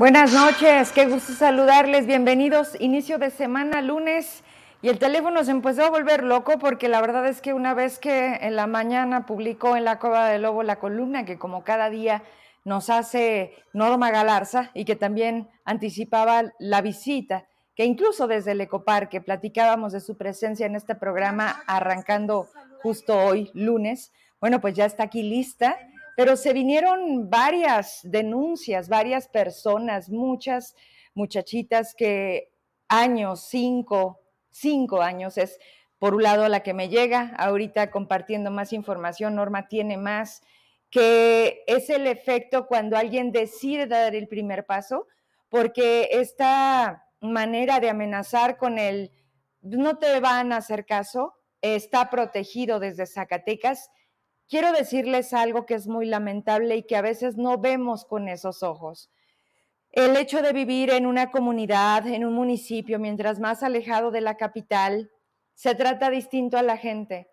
Buenas noches, qué gusto saludarles, bienvenidos, inicio de semana, lunes, y el teléfono se empezó a volver loco porque la verdad es que una vez que en la mañana publicó en la Cueva del Lobo la columna que como cada día nos hace Norma Galarza y que también anticipaba la visita, que incluso desde el Ecoparque platicábamos de su presencia en este programa arrancando justo hoy, lunes, bueno, pues ya está aquí lista pero se vinieron varias denuncias, varias personas, muchas muchachitas que años, cinco, cinco años es por un lado la que me llega, ahorita compartiendo más información, Norma tiene más, que es el efecto cuando alguien decide dar el primer paso, porque esta manera de amenazar con el no te van a hacer caso está protegido desde Zacatecas quiero decirles algo que es muy lamentable y que a veces no vemos con esos ojos. El hecho de vivir en una comunidad, en un municipio, mientras más alejado de la capital, se trata distinto a la gente.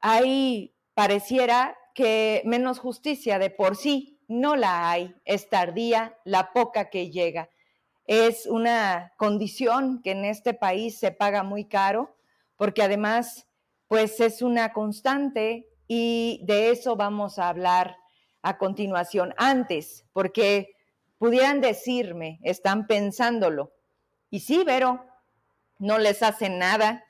Ahí pareciera que menos justicia de por sí no la hay, es tardía la poca que llega. Es una condición que en este país se paga muy caro, porque además, pues es una constante y de eso vamos a hablar a continuación. Antes, porque pudieran decirme, están pensándolo. Y sí, Vero, no les hace nada.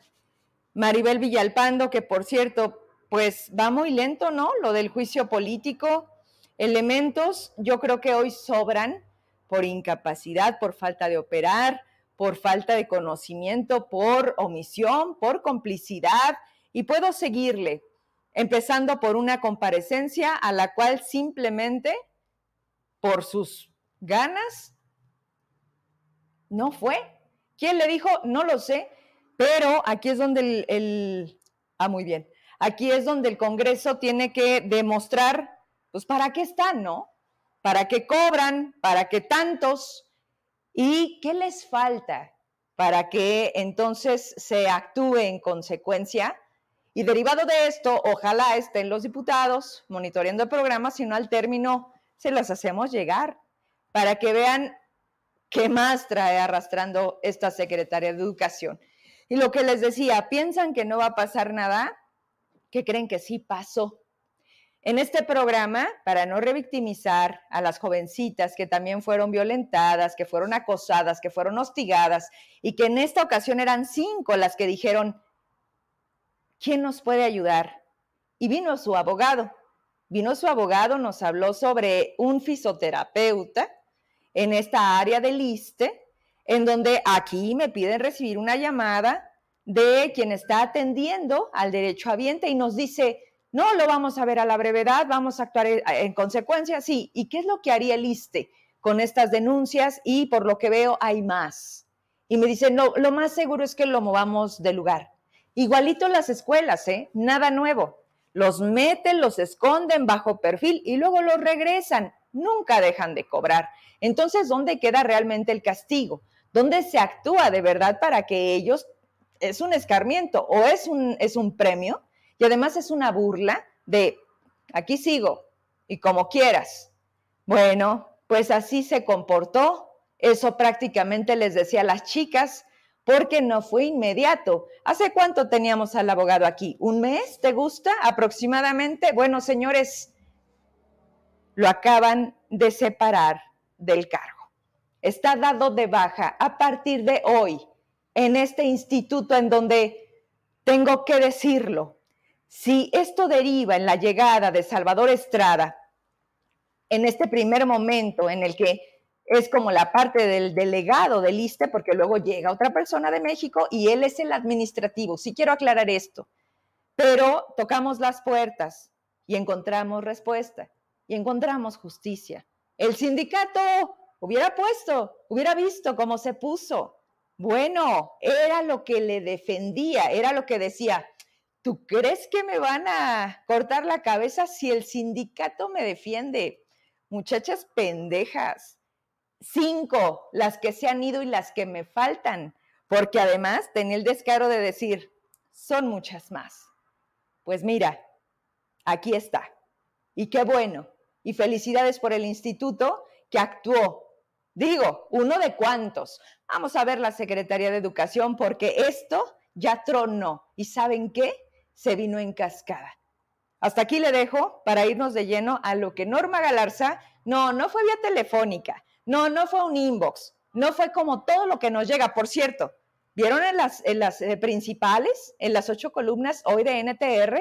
Maribel Villalpando, que por cierto, pues va muy lento, ¿no? Lo del juicio político. Elementos, yo creo que hoy sobran por incapacidad, por falta de operar, por falta de conocimiento, por omisión, por complicidad. Y puedo seguirle, empezando por una comparecencia a la cual simplemente por sus ganas no fue. ¿Quién le dijo? No lo sé, pero aquí es donde el, ah, muy bien, aquí es donde el Congreso tiene que demostrar, pues, para qué están, ¿no? ¿Para qué cobran? ¿Para qué tantos? ¿Y qué les falta para que entonces se actúe en consecuencia? Y derivado de esto, ojalá estén los diputados monitoreando el programa, si no al término se las hacemos llegar para que vean qué más trae arrastrando esta secretaria de Educación. Y lo que les decía, ¿piensan que no va a pasar nada? ¿Qué creen que sí pasó? En este programa, para no revictimizar a las jovencitas que también fueron violentadas, que fueron acosadas, que fueron hostigadas y que en esta ocasión eran cinco las que dijeron, ¿quién nos puede ayudar? Y vino su abogado. Vino su abogado, nos habló sobre un fisioterapeuta en esta área del ISTE, en donde aquí me piden recibir una llamada de quien está atendiendo al derecho habiente y nos dice, no, lo vamos a ver a la brevedad, vamos a actuar en consecuencia, sí. ¿Y qué es lo que haría el ISTE con estas denuncias? Y por lo que veo hay más. Y me dice, no, lo más seguro es que lo movamos de lugar. Igualito las escuelas, ¿eh? Nada nuevo. Los meten, los esconden bajo perfil y luego los regresan. Nunca dejan de cobrar. Entonces, ¿dónde queda realmente el castigo? ¿Dónde se actúa de verdad para que ellos es un escarmiento o es un, es un premio? Y además es una burla de, aquí sigo y como quieras. Bueno, pues así se comportó. Eso prácticamente les decía a las chicas porque no fue inmediato. ¿Hace cuánto teníamos al abogado aquí? ¿Un mes? ¿Te gusta aproximadamente? Bueno, señores, lo acaban de separar del cargo. Está dado de baja a partir de hoy en este instituto en donde tengo que decirlo. Si esto deriva en la llegada de Salvador Estrada, en este primer momento en el que es como la parte del delegado del ISTE, porque luego llega otra persona de México y él es el administrativo. Sí quiero aclarar esto, pero tocamos las puertas y encontramos respuesta y encontramos justicia. El sindicato hubiera puesto, hubiera visto cómo se puso. Bueno, era lo que le defendía, era lo que decía, ¿tú crees que me van a cortar la cabeza si el sindicato me defiende? Muchachas pendejas cinco, las que se han ido y las que me faltan, porque además tenía el descaro de decir, son muchas más. Pues mira, aquí está. Y qué bueno. Y felicidades por el instituto que actuó Digo, uno de cuántos. Vamos a ver la Secretaría de Educación porque esto ya tronó. ¿Y saben qué? Se vino en cascada. Hasta aquí le dejo para irnos de lleno a lo que Norma Galarza, no, no fue vía telefónica, no, no fue un inbox, no fue como todo lo que nos llega. Por cierto, ¿vieron en las, en las eh, principales, en las ocho columnas hoy de NTR,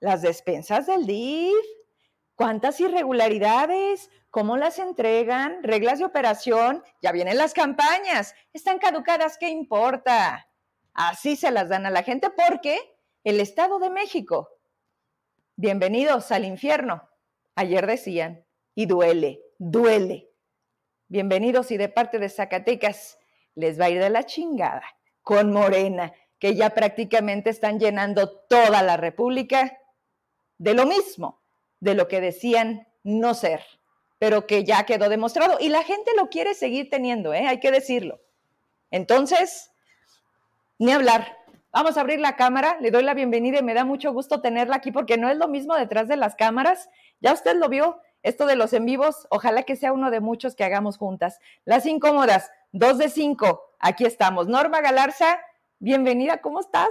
las despensas del DIF? ¿Cuántas irregularidades? ¿Cómo las entregan? ¿Reglas de operación? Ya vienen las campañas. Están caducadas, ¿qué importa? Así se las dan a la gente porque el Estado de México. Bienvenidos al infierno. Ayer decían, y duele, duele. Bienvenidos y de parte de Zacatecas les va a ir de la chingada con Morena, que ya prácticamente están llenando toda la República de lo mismo de lo que decían no ser, pero que ya quedó demostrado y la gente lo quiere seguir teniendo, ¿eh? hay que decirlo. Entonces, ni hablar. Vamos a abrir la cámara, le doy la bienvenida y me da mucho gusto tenerla aquí porque no es lo mismo detrás de las cámaras. Ya usted lo vio, esto de los en vivos, ojalá que sea uno de muchos que hagamos juntas. Las incómodas, dos de cinco, aquí estamos. Norma Galarza, bienvenida, ¿cómo estás?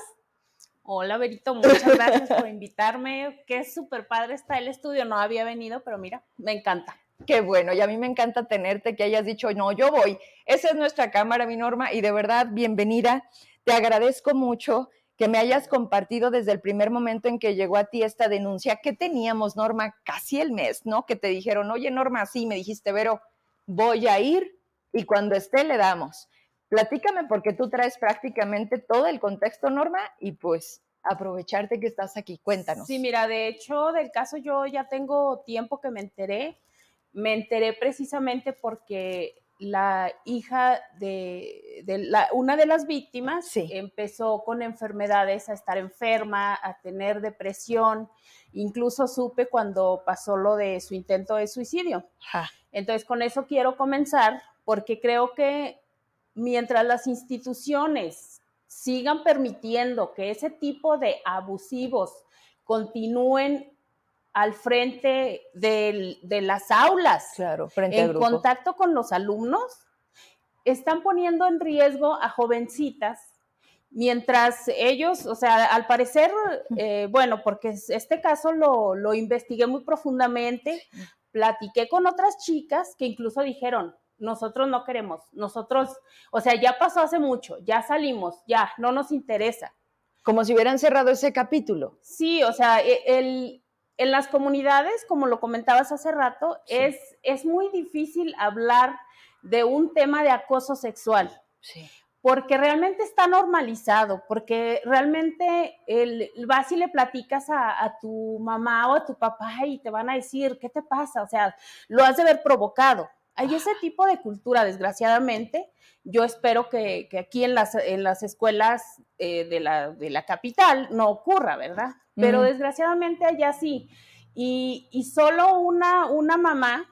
Hola, Berito, muchas gracias por invitarme. Qué súper padre está el estudio. No había venido, pero mira, me encanta. Qué bueno, y a mí me encanta tenerte, que hayas dicho, no, yo voy. Esa es nuestra cámara, mi Norma, y de verdad, bienvenida. Te agradezco mucho que me hayas compartido desde el primer momento en que llegó a ti esta denuncia. ¿Qué teníamos, Norma? Casi el mes, ¿no? Que te dijeron, oye, Norma, sí, me dijiste, Vero, voy a ir y cuando esté le damos. Platícame porque tú traes prácticamente todo el contexto, Norma, y pues aprovecharte que estás aquí. Cuéntanos. Sí, mira, de hecho, del caso yo ya tengo tiempo que me enteré. Me enteré precisamente porque la hija de, una de las víctimas empezó con enfermedades, a estar enferma, a tener depresión. Incluso supe cuando pasó lo de su intento de suicidio. Entonces, con eso quiero comenzar porque creo que mientras las instituciones sigan permitiendo que ese tipo de abusivos continúen al frente de las aulas, claro, en contacto con los alumnos, están poniendo en riesgo a jovencitas, mientras ellos, o sea, al parecer, eh, bueno, porque este caso lo, lo investigué muy profundamente, platiqué con otras chicas que incluso dijeron, nosotros no queremos, nosotros, o sea, ya pasó hace mucho, ya salimos, ya, no nos interesa. Como si hubieran cerrado ese capítulo. Sí, o sea, e, el, en las comunidades, como lo comentabas hace rato, es, es muy difícil hablar de un tema de acoso sexual. Sí. Porque realmente está normalizado, porque realmente el, vas y le platicas a, a, tu mamá o a tu papá y te van a decir, ¿qué te pasa? O sea, lo has de haber provocado. Hay ese tipo de cultura, desgraciadamente. Yo espero que, aquí en las, en las escuelas eh, de, la, de, la, capital no ocurra, ¿verdad? Pero desgraciadamente allá sí. Y, y solo una, una mamá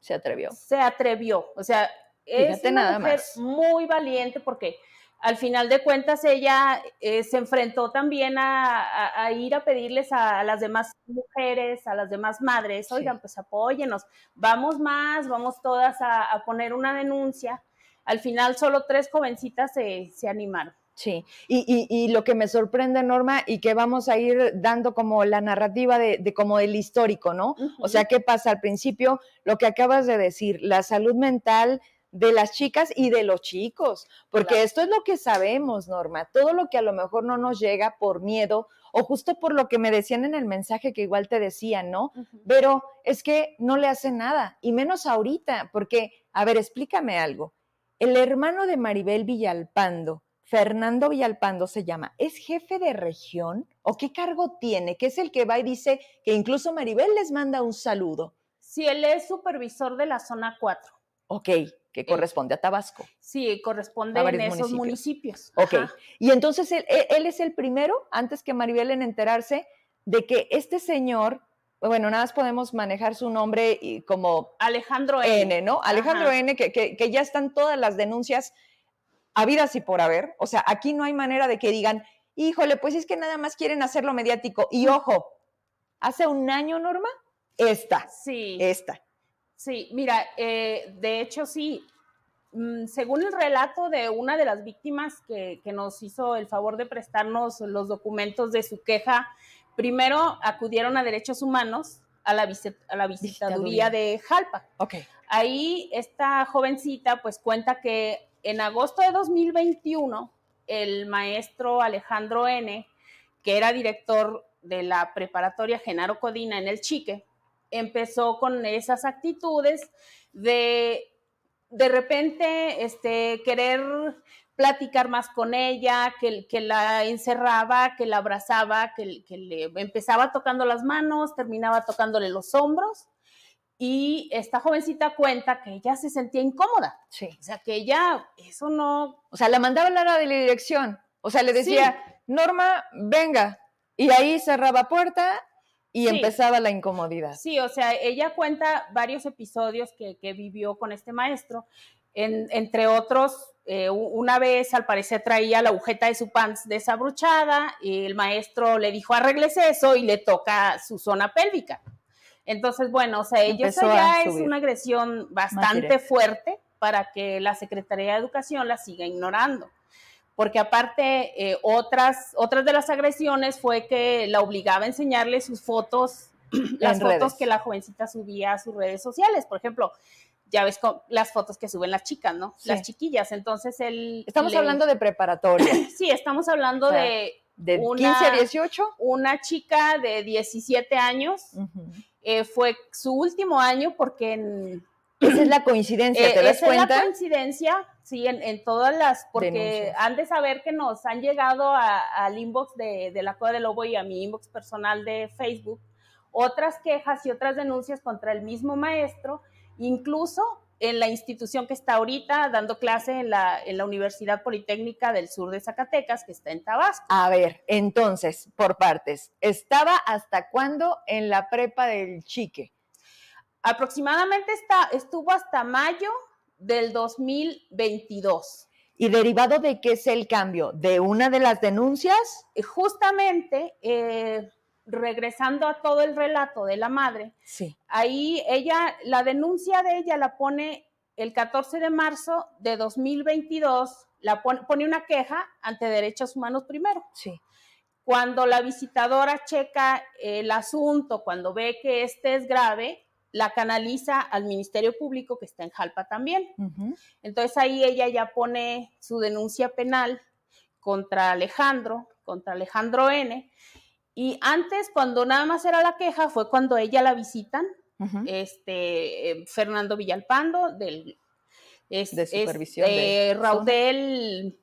se atrevió. Se atrevió. O sea, es una mujer muy valiente porque al final de cuentas ella eh, se enfrentó también a, ir a pedirles a, las demás mujeres, a las demás madres, oigan, pues apóyenos, vamos más, vamos todas a, poner una denuncia. Al final solo tres jovencitas se, animaron. Sí, y, lo que me sorprende, Norma, y que vamos a ir dando como la narrativa de, como el histórico, ¿no? O sea, ¿qué pasa al principio? Lo que acabas de decir, la salud mental de las chicas y de los chicos, porque esto es lo que sabemos, Norma, todo lo que a lo mejor no nos llega por miedo o justo por lo que me decían en el mensaje que igual te decían, ¿no? Pero es que no le hace nada, y menos ahorita, porque, a ver, explícame algo. El hermano de Maribel Villalpando, Fernando Villalpando se llama, ¿es jefe de región o qué cargo tiene? Que es el que va y dice que incluso Maribel les manda un saludo. Sí, él es supervisor de la zona 4. Ok, que eh, corresponde a Tabasco. Sí, corresponde a en esos municipios. Ok. Y entonces él, es el primero, antes que Maribel, en enterarse de que este señor, bueno, nada más podemos manejar su nombre como Alejandro N, ¿no? Alejandro N, que, que, ya están todas las denuncias habidas y por haber. O sea, aquí no hay manera de que digan, híjole, pues es que nada más quieren hacerlo mediático. Y ojo, hace un año, Norma, esta. Sí. Esta Sí, mira, eh, de hecho sí, mm, según el relato de una de las víctimas que, nos hizo el favor de prestarnos los documentos de su queja, primero acudieron a derechos humanos a la, a la visitaduría de Jalpa. Okay. Ahí esta jovencita pues cuenta que en agosto de 2021 el maestro Alejandro N., que era director de la preparatoria Genaro Codina en el Chique, empezó con esas actitudes de de repente este, querer platicar más con ella, que, que la encerraba, que la abrazaba, que, que, le empezaba tocando las manos, terminaba tocándole los hombros. Y esta jovencita cuenta que ella se sentía incómoda. Sí. O sea, que ella, eso no. O sea, la mandaba a la de la dirección. O sea, le decía, Norma, venga. Y ahí cerraba puerta y empezaba la incomodidad. Sí, o sea, ella cuenta varios episodios que, vivió con este maestro. entre otros, eh, una vez al parecer traía la agujeta de su pants desabrochada y el maestro le dijo arréglese eso y le toca su zona pélvica. Entonces, bueno, o sea, ella ya es una agresión bastante fuerte para que la Secretaría de Educación la siga ignorando porque aparte eh, otras, otras de las agresiones fue que la obligaba a enseñarle sus fotos, las fotos que la jovencita subía a sus redes sociales, por ejemplo, ya ves las fotos que suben las chicas, ¿no? Las chiquillas, entonces él... Estamos hablando de preparatoria. sí, estamos hablando de... De 15 a 18. Una chica de 17 años. Eh, fue su último año porque en... Esa es la coincidencia, ¿te eh, das cuenta? Es la coincidencia Sí, en, todas las, porque han de saber que nos han llegado al inbox de, de, la Cueva del Lobo y a mi inbox personal de Facebook otras quejas y otras denuncias contra el mismo maestro, incluso en la institución que está ahorita dando clase en la, en la Universidad Politécnica del Sur de Zacatecas, que está en Tabasco. A ver, entonces, por partes, ¿estaba hasta cuándo en la prepa del Chique? Aproximadamente está, estuvo hasta mayo del 2022. ¿Y derivado de qué es el cambio? ¿De una de las denuncias? Eh, justamente, eh, regresando a todo el relato de la madre, sí. ahí ella, la denuncia de ella la pone el 14 de marzo de 2022, la pone, pone una queja ante Derechos Humanos primero. Sí. Cuando la visitadora checa el asunto, cuando ve que este es grave, la canaliza al Ministerio Público que está en Jalpa también. Entonces ahí ella ya pone su denuncia penal contra Alejandro, contra Alejandro N. Y antes, cuando nada más era la queja, fue cuando ella la visitan, este, eh, Fernando Villalpando, del de supervisión. de, Raudel.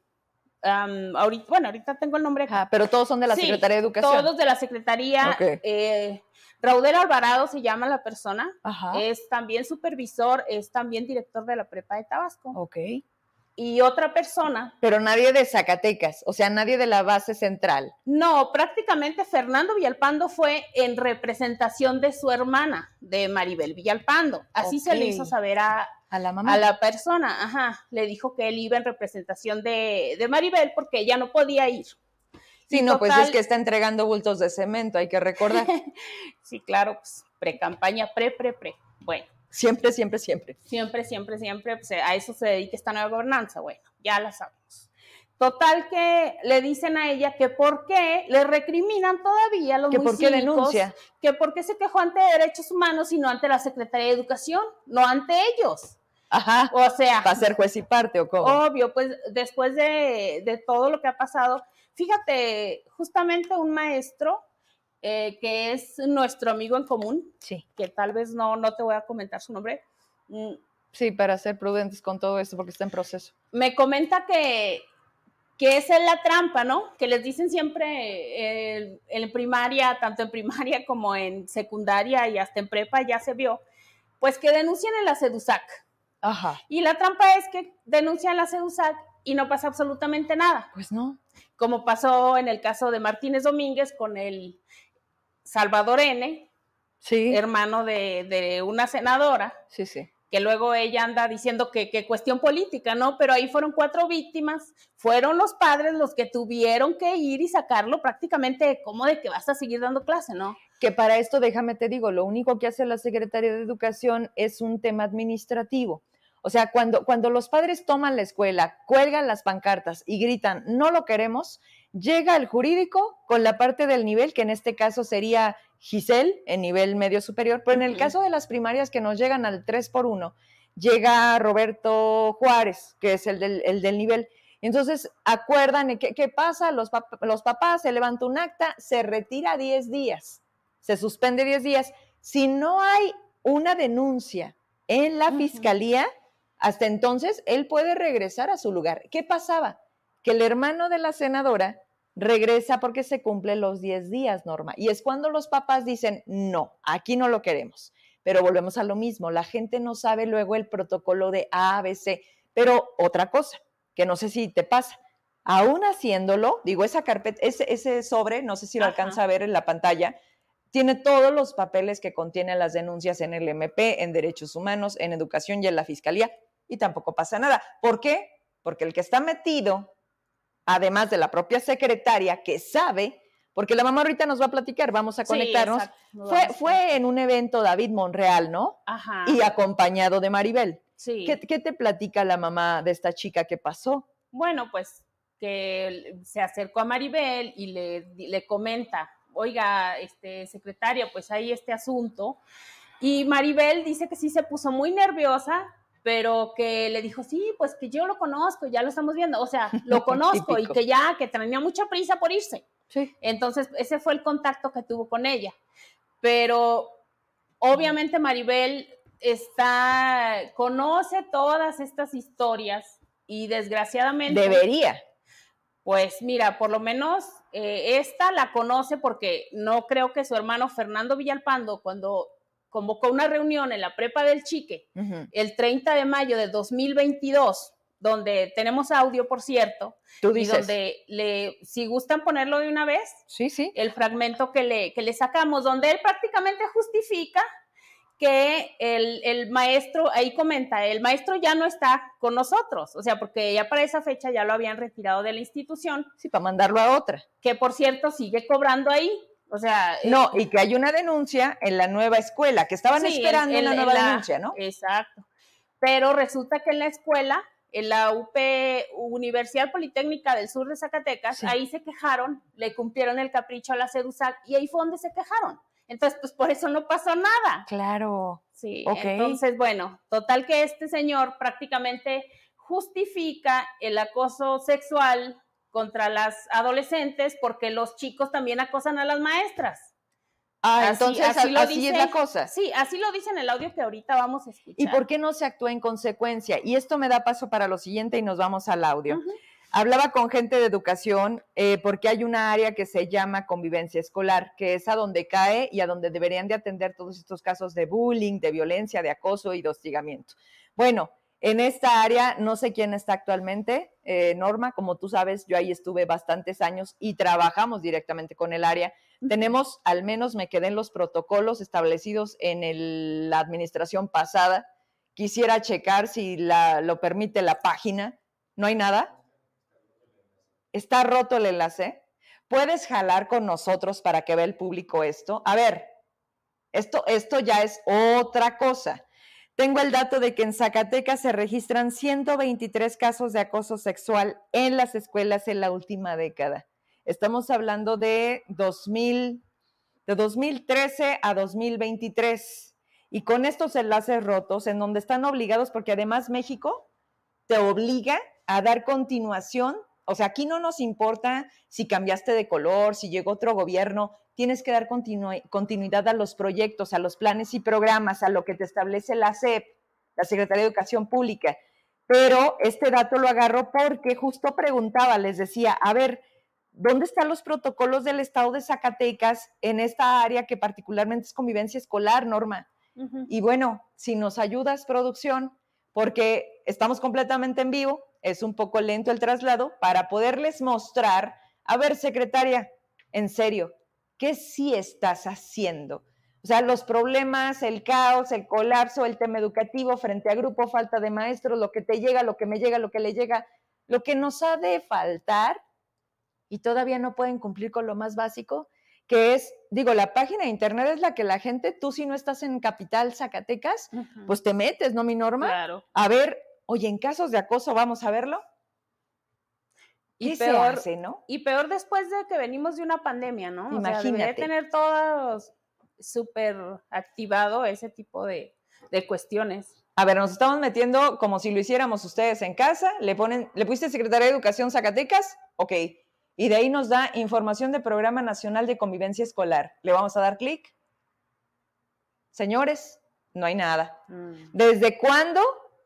Ahorita, bueno, ahorita tengo el nombre. pero todos son de la Secretaría de Educación. Todos de la Secretaría. Eh, Raudel Alvarado se llama la persona, es también supervisor, es también director de la prepa de Tabasco. Ok. Y otra persona. Pero nadie de Zacatecas, o sea, nadie de la base central. No, prácticamente Fernando Villalpando fue en representación de su hermana, de Maribel Villalpando. Así se le hizo saber a, a la mamá. A la persona, ajá. Le dijo que él iba en representación de, de Maribel porque ella no podía ir. Sí, no, pues es que está entregando bultos de cemento, hay que recordar. sí, claro, pues pre-campaña, pre, pre, pre. Bueno. Siempre, siempre, siempre. Siempre, siempre, siempre. Pues, a eso se dedica esta nueva gobernanza. Bueno, ya la sabemos. Total que le dicen a ella que por qué le recriminan todavía los que por qué denuncia que por qué se quejó ante derechos humanos y no ante la Secretaría de Educación, no ante ellos. Ajá. O sea, para ser juez y parte o cómo. Obvio, pues después de, de todo lo que ha pasado, Fíjate, justamente un maestro eh, que es nuestro amigo en común, sí. que tal vez no, no te voy a comentar su nombre. Mm, sí, para ser prudentes con todo esto porque está en proceso. Me comenta que, que esa es la trampa, ¿no? Que les dicen siempre eh, en primaria, tanto en primaria como en secundaria y hasta en prepa ya se vio, pues que denuncian en la SEDUSAC. Ajá. Y la trampa es que denuncian la SEDUSAC y no pasa absolutamente nada. Pues no como pasó en el caso de Martínez Domínguez con el Salvador N., sí. hermano de, una senadora. Sí, sí. que luego ella anda diciendo que, que, cuestión política, ¿no? Pero ahí fueron cuatro víctimas, fueron los padres los que tuvieron que ir y sacarlo prácticamente como de que vas a seguir dando clase, ¿no? Que para esto, déjame te digo, lo único que hace la Secretaría de Educación es un tema administrativo. O sea, cuando, cuando los padres toman la escuela, cuelgan las pancartas y gritan, no lo queremos, llega el jurídico con la parte del nivel, que en este caso sería Giselle en nivel medio superior, pero en el caso de las primarias que nos llegan al 3 por 1, llega Roberto Juárez, que es el del, el del nivel. Entonces, acuerdan, ¿qué, qué pasa? Los, los papás, se levanta un acta, se retira 10 días, se suspende 10 días. Si no hay una denuncia en la fiscalía, hasta entonces él puede regresar a su lugar. ¿Qué pasaba? Que el hermano de la senadora regresa porque se cumplen los 10 días, Norma. Y es cuando los papás dicen, no, aquí no lo queremos. Pero volvemos a lo mismo, la gente no sabe luego el protocolo de A, B, C. Pero otra cosa, que no sé si te pasa, aún haciéndolo, digo, esa carpeta, ese, ese sobre, no sé si lo alcanza a ver en la pantalla, tiene todos los papeles que contienen las denuncias en el MP, en derechos humanos, en educación y en la fiscalía, y tampoco pasa nada. ¿Por qué? Porque el que está metido además de la propia secretaria que sabe, porque la mamá ahorita nos va a platicar, vamos a conectarnos. fue, fue en un evento David Monreal, ¿no? Ajá. Y acompañado de Maribel. Sí. ¿Qué, te platica la mamá de esta chica que pasó? Bueno, pues que se acercó a Maribel y le, le comenta, oiga, este, secretaria, pues hay este asunto. Y Maribel dice que sí se puso muy nerviosa, pero que le dijo, sí, pues que yo lo conozco, ya lo estamos viendo, o sea, lo conozco y que ya, que tenía mucha prisa por irse. Sí. Entonces, ese fue el contacto que tuvo con ella. Pero obviamente Maribel está, conoce todas estas historias y desgraciadamente... Debería. Pues mira, por lo menos eh, esta la conoce porque no creo que su hermano Fernando Villalpando, cuando convocó una reunión en la prepa del Chique el 30 de mayo de 2022, donde tenemos audio, por cierto, y donde le, si gustan ponerlo de una vez, sí, sí. el fragmento que le, que le sacamos, donde él prácticamente justifica que el, el, maestro, ahí comenta, el maestro ya no está con nosotros, o sea, porque ya para esa fecha ya lo habían retirado de la institución. Sí, para mandarlo a otra. Que por cierto sigue cobrando ahí, o sea. No, y que hay una denuncia en la nueva escuela, que estaban esperando una nueva denuncia, ¿no? Exacto. Pero resulta que en la escuela, en la UP, Universidad Politécnica del Sur de Zacatecas, ahí se quejaron, le cumplieron el capricho a la CEDUSAC y ahí fue donde se quejaron. Entonces, pues por eso no pasó nada. Claro. Sí. Entonces, bueno, total que este señor prácticamente justifica el acoso sexual contra las adolescentes porque los chicos también acosan a las maestras. Ah, entonces así, es la cosa. Sí, así lo dice en el audio que ahorita vamos a escuchar. ¿Y por qué no se actúa en consecuencia? Y esto me da paso para lo siguiente y nos vamos al audio. Hablaba con gente de educación eh, porque hay una área que se llama convivencia escolar, que es a donde cae y a donde deberían de atender todos estos casos de bullying, de violencia, de acoso y de hostigamiento. Bueno, en esta área, no sé quién está actualmente, eh, Norma, como tú sabes, yo ahí estuve bastantes años y trabajamos directamente con el área. Tenemos, al menos me quedé en los protocolos establecidos en la administración pasada. Quisiera checar si lo permite la página. ¿No hay nada? Está roto el enlace. ¿Puedes jalar con nosotros para que vea el público esto? A ver, esto, esto ya es otra cosa. Tengo el dato de que en Zacatecas se registran 123 casos de acoso sexual en las escuelas en la última década. Estamos hablando de 2000, de 2013 a 2023. Y con estos enlaces rotos, en donde están obligados, porque además México te obliga a dar continuación o sea, aquí no nos importa si cambiaste de color, si llegó otro gobierno, tienes que dar continuidad a los proyectos, a los planes y programas, a lo que te establece la SEP, la Secretaría de Educación Pública. Pero este dato lo agarro porque justo preguntaba, les decía, a ver, ¿dónde están los protocolos del Estado de Zacatecas en esta área que particularmente es convivencia escolar, Norma? Y bueno, si nos ayudas, producción, porque estamos completamente en vivo, es un poco lento el traslado, para poderles mostrar, a ver, secretaria, en serio, ¿qué sí estás haciendo? O sea, los problemas, el caos, el colapso, el tema educativo frente a grupo, falta de maestros, lo que te llega, lo que me llega, lo que le llega, lo que nos ha de faltar y todavía no pueden cumplir con lo más básico, que es, digo, la página de internet es la que la gente, tú si no estás en Capital Zacatecas, pues te metes, ¿no, mi norma? Claro. A ver, oye, en casos de acoso, vamos a verlo. Y peor, ¿no? Y peor después de que venimos de una pandemia, ¿no? Imagínate. O tener todos súper activado ese tipo de, de, cuestiones. A ver, nos estamos metiendo como si lo hiciéramos ustedes en casa. Le ponen, ¿le pusiste Secretaría de Educación Zacatecas? Ok y de ahí nos da información del Programa Nacional de Convivencia Escolar. Le vamos a dar clic. Señores, no hay nada. Mm. ¿Desde cuándo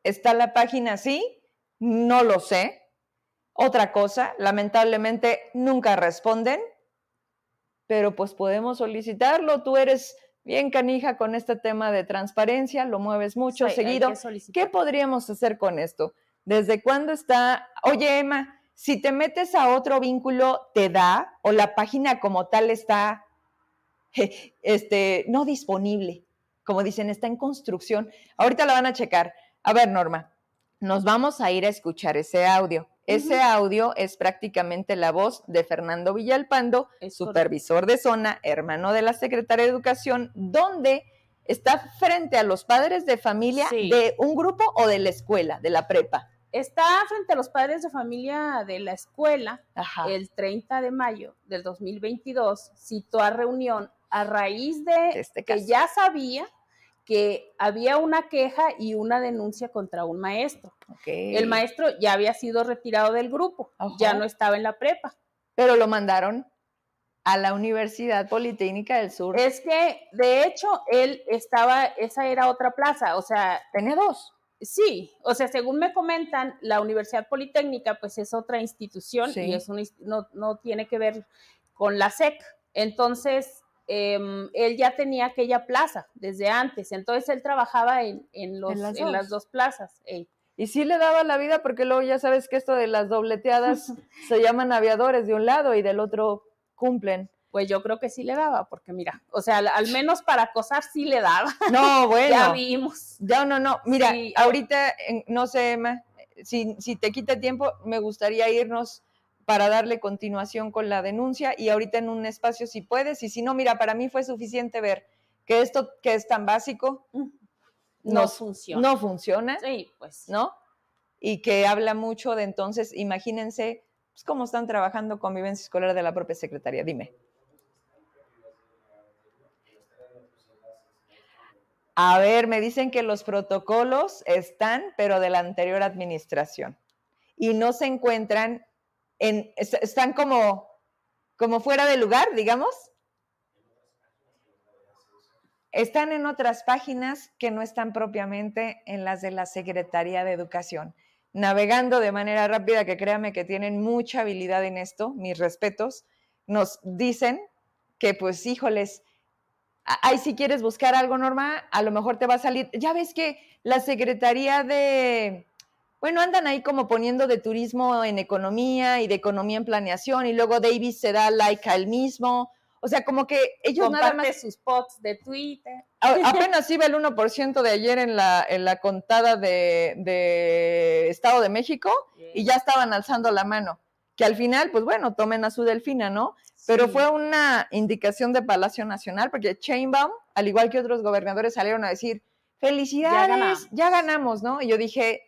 está la página así? No lo sé. Otra cosa, lamentablemente nunca responden, pero pues podemos solicitarlo. Tú eres bien canija con este tema de transparencia, lo mueves mucho seguido. ¿Qué podríamos hacer con esto? ¿Desde cuándo está? Oye, Emma, si te metes a otro vínculo, te da o la página como tal está este, no disponible. Como dicen, está en construcción. Ahorita la van a checar. A ver, Norma, nos vamos a ir a escuchar ese audio. Ese audio es prácticamente la voz de Fernando Villalpando, supervisor de zona, hermano de la secretaria de Educación, donde está frente a los padres de familia de un grupo o de la escuela, de la prepa. Está frente a los padres de familia de la escuela el 30 de mayo del 2022, citó a reunión a raíz de este que ya sabía que había una queja y una denuncia contra un maestro. El maestro ya había sido retirado del grupo, ya no estaba en la prepa. Pero lo mandaron a la Universidad Politécnica del Sur. Es que, de hecho, él estaba, esa era otra plaza, o sea... Tenía dos. Sí, o sea, según me comentan, la Universidad Politécnica pues es otra institución y es no, no, tiene que ver con la SEC. Entonces, em, él ya tenía aquella plaza desde antes, entonces él trabajaba en, en, los, ¿En, las, dos? plazas. Y sí le daba la vida porque luego ya sabes que esto de las dobleteadas se llaman aviadores de un lado y del otro cumplen pues yo creo que sí le daba, porque mira, o sea, al menos para acosar sí le daba. No, bueno. ya vimos. Ya, no, no. Mira, ahorita, no sé, Emma, si, si te quita tiempo, me gustaría irnos para darle continuación con la denuncia y ahorita en un espacio si puedes y si no, mira, para mí fue suficiente ver que esto que es tan básico no, funciona. No funciona. Sí, pues. ¿No? Y que habla mucho de entonces, imagínense pues, cómo están trabajando convivencia escolar de la propia Secretaría. Dime. A ver, me dicen que los protocolos están, pero de la anterior administración. Y no se encuentran están como, como fuera de lugar, digamos. Están en otras páginas que no están propiamente en las de la Secretaría de Educación. Navegando de manera rápida, que créame que tienen mucha habilidad en esto, mis respetos, nos dicen que pues híjoles, Ahí si quieres buscar algo normal, a lo mejor te va a salir. Ya ves que la Secretaría de, bueno, andan ahí como poniendo de turismo en economía y de economía en planeación y luego Davis se da like al mismo. O sea, como que ellos nada más... sus posts de Twitter. apenas iba el 1% de ayer en la, en la contada de, de Estado de México y ya estaban alzando la mano. Que al final, pues bueno, tomen a su delfina, ¿no? Pero fue una indicación de Palacio Nacional, porque Chainbaum, al igual que otros gobernadores, salieron a decir, felicidades, ya ganamos, ¿no? Y yo dije,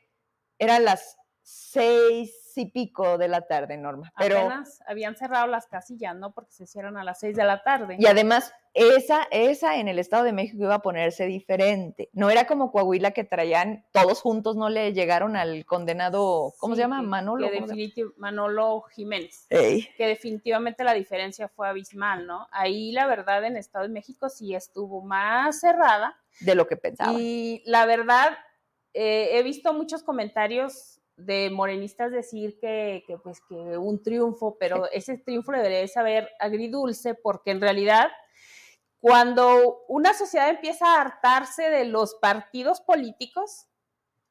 eran las seis y pico de la tarde, Norma. Pero Apenas habían cerrado las casillas, ¿no? Porque se hicieron a las seis de la tarde. Y además, esa, esa en el Estado de México iba a ponerse diferente. No era como Coahuila que traían, todos juntos no le llegaron al condenado, ¿cómo se llama? Manolo. Manolo Jiménez. Que definitivamente la diferencia fue abismal, ¿no? Ahí la verdad en Estado de México sí estuvo más cerrada. De lo que pensaba. Y la verdad, eh, he visto muchos comentarios de morenistas decir que, pues que un triunfo, pero ese triunfo debería saber agridulce porque en realidad cuando una sociedad empieza a hartarse de los partidos políticos,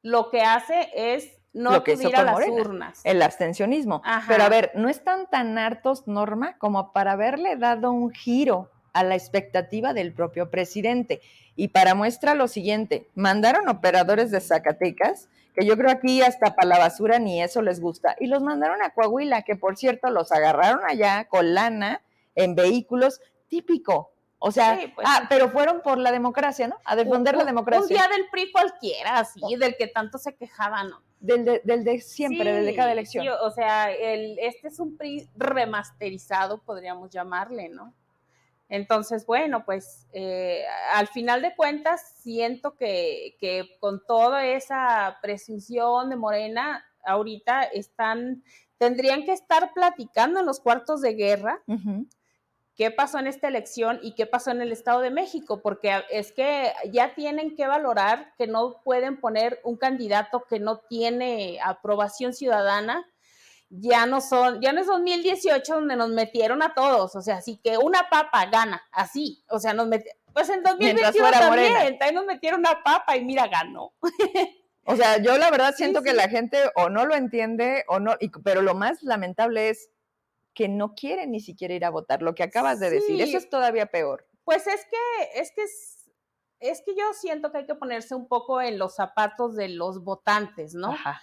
lo que hace es no acudir a las urnas. El abstencionismo. Pero a ver, no están tan hartos, Norma, como para haberle dado un giro a la expectativa del propio presidente. Y para muestra lo siguiente, mandaron operadores de Zacatecas, que yo creo aquí hasta para la basura ni eso les gusta, y los mandaron a Coahuila, que por cierto los agarraron allá con lana en vehículos típico. O sea, pues ah, pero fueron por la democracia, ¿no? A defender la democracia. Un día del PRI cualquiera, así, del que tanto se quejaban, ¿no? Del de, del de siempre, del de cada elección. o sea, el, este es un PRI remasterizado, podríamos llamarle, ¿no? Entonces, bueno, pues eh, al final de cuentas siento que, que, con toda esa presunción de Morena, ahorita están, tendrían que estar platicando en los cuartos de guerra qué pasó en esta elección y qué pasó en el Estado de México, porque es que ya tienen que valorar que no pueden poner un candidato que no tiene aprobación ciudadana ya no son, ya no es 2018 donde nos metieron a todos, o sea, así que una papa gana, así, o sea, nos metieron, pues en 2021 también, también nos metieron una papa y mira, ganó. O sea, yo la verdad siento que la gente o no lo entiende o no, pero lo más lamentable es que no quieren ni siquiera ir a votar, lo que acabas de decir, eso es todavía peor. Pues es que, es que es, es que yo siento que hay que ponerse un poco en los zapatos de los votantes, ¿no? Ajá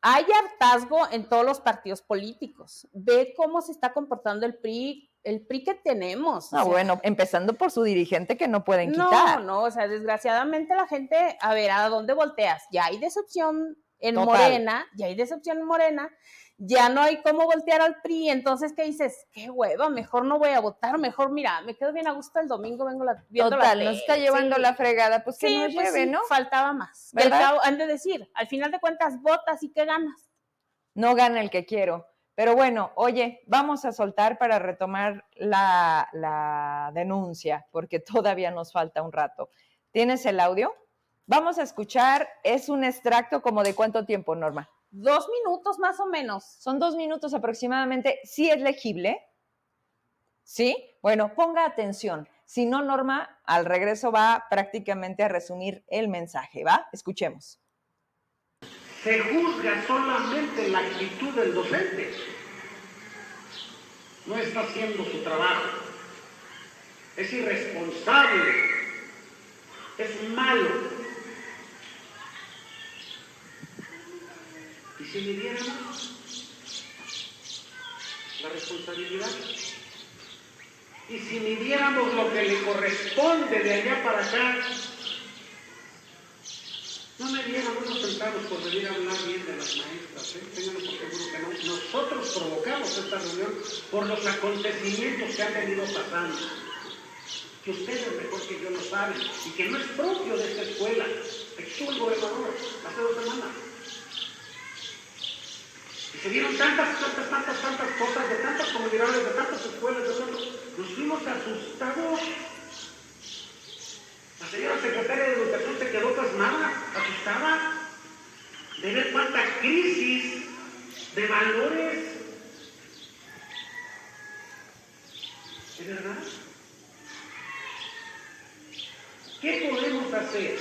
hay hartazgo en todos los partidos políticos. Ve cómo se está comportando el PRI, el PRI que tenemos. Ah, bueno, empezando por su dirigente que no pueden quitar. No, no, o sea, desgraciadamente la gente, a ver, ¿a dónde volteas? Ya hay decepción en Morena, ya hay decepción en Morena, ya no hay cómo voltear al PRI, entonces, ¿qué dices? Qué hueva, mejor no voy a votar, mejor, mira, me quedo bien a gusto el domingo, vengo la, viendo Total, nos está llevando la fregada, pues que no pues lleve, ¿no? faltaba más. han de decir, al final de cuentas, votas y qué ganas. No gana el que quiero. Pero bueno, oye, vamos a soltar para retomar la, la denuncia, porque todavía nos falta un rato. ¿Tienes el audio? Vamos a escuchar, es un extracto como de cuánto tiempo, Norma. Dos minutos más o menos. Son dos minutos aproximadamente. ¿Sí es legible? ¿Sí? Bueno, ponga atención. Si no, Norma, al regreso va prácticamente a resumir el mensaje. ¿Va? Escuchemos. Se juzga solamente la actitud del docente. No está haciendo su trabajo. Es irresponsable. Es malo ¿Y si midiéramos la responsabilidad? Y si midiéramos lo que le corresponde de allá para acá, no me diéramos unos centavos por venir a hablar bien de las maestras, ¿eh? Ténganlo por seguro que no. Nosotros provocamos esta reunión por los acontecimientos que han venido pasando. Que ustedes mejor que yo lo saben y que no es propio de esta escuela. Estuvo el gobernador hace dos semanas se dieron tantas, tantas, tantas, tantas cosas de tantas comunidades, de tantas escuelas, de tantos, nos fuimos asustados. La señora secretaria de Educación se quedó pasmada, asustada, de ver cuánta crisis de valores. ¿Es verdad? ¿Qué podemos hacer?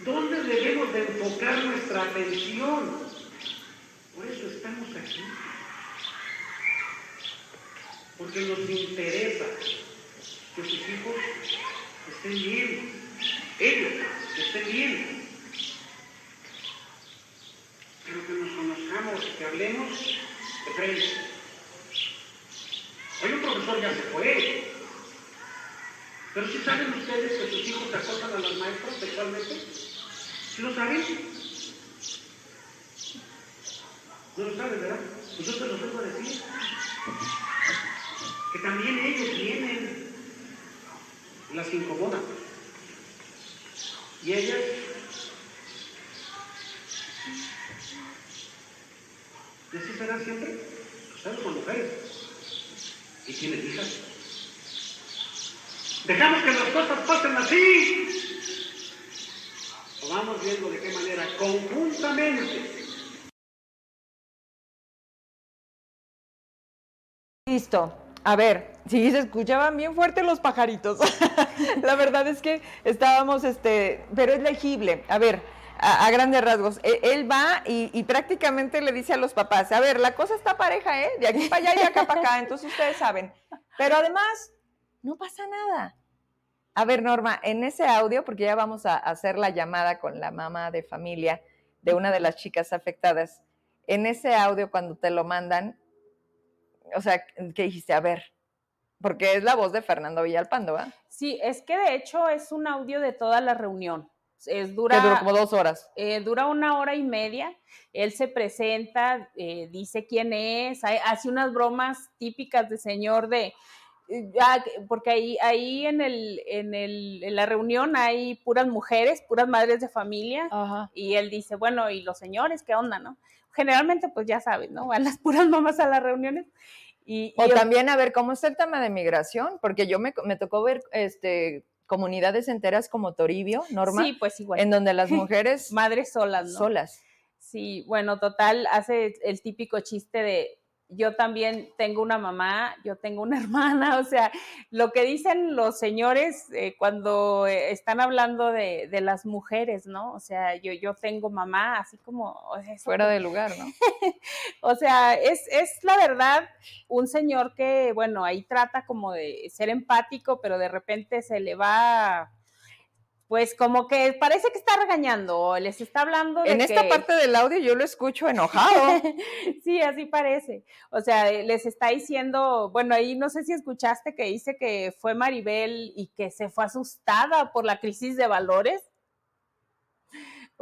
¿Dónde debemos de enfocar nuestra atención? Por eso estamos aquí. Porque nos interesa que sus hijos estén bien. Ellos estén bien. Pero que nos conozcamos, que hablemos de frente. Hoy un profesor ya se fue. Pero si saben ustedes que sus hijos acosan a las maestras sexualmente, ¿sí lo saben? No lo saben, ¿verdad? Pues yo los vengo a decir. Que también ellos vienen, las incomodan. Y ellas ¿Y así será siempre? Estamos con mujeres. Y tienen hijas. Dejamos que las cosas pasen así. O vamos viendo de qué manera conjuntamente Listo. A ver, sí, se escuchaban bien fuertes los pajaritos. la verdad es que estábamos, este, pero es legible. A ver, a, grandes rasgos. E, él, va y, prácticamente le dice a los papás, a ver, la cosa está pareja, ¿eh? De aquí para allá y acá para acá, entonces ustedes saben. Pero además, no pasa nada. A ver, Norma, en ese audio, porque ya vamos a hacer la llamada con la mamá de familia de una de las chicas afectadas, en ese audio cuando te lo mandan, o sea, ¿qué dijiste? A ver, porque es la voz de Fernando Villalpando, ¿va? Sí, es que de hecho es un audio de toda la reunión. Es dura, que duró como dos horas. Eh, dura una hora y media. Él se presenta, eh, dice quién es, hace unas bromas típicas de señor de, ya, porque ahí, ahí en, el, en, el, en la reunión hay puras mujeres, puras madres de familia, y él dice, bueno, ¿y los señores qué onda, no? Generalmente, pues ya sabes, ¿no? Van las puras mamás a las reuniones. Y, o también a ver cómo está el tema de migración, porque yo me, me tocó ver este comunidades enteras como Toribio, Norma, sí, pues igual. en donde las mujeres madres solas, ¿no? solas. Sí, bueno, total hace el típico chiste de yo también tengo una mamá, yo tengo una hermana, o sea, lo que dicen los señores eh, cuando eh, están hablando de, las mujeres, ¿no? O sea, yo, yo tengo mamá, así como... Fuera de lugar, ¿no? o sea, es, es la verdad un señor que, bueno, ahí trata como de ser empático, pero de repente se le va pues como que parece que está regañando, les está hablando de En esta parte del audio yo lo escucho enojado. sí, así parece. O sea, les está diciendo, bueno, ahí no sé si escuchaste que dice que fue Maribel y que se fue asustada por la crisis de valores.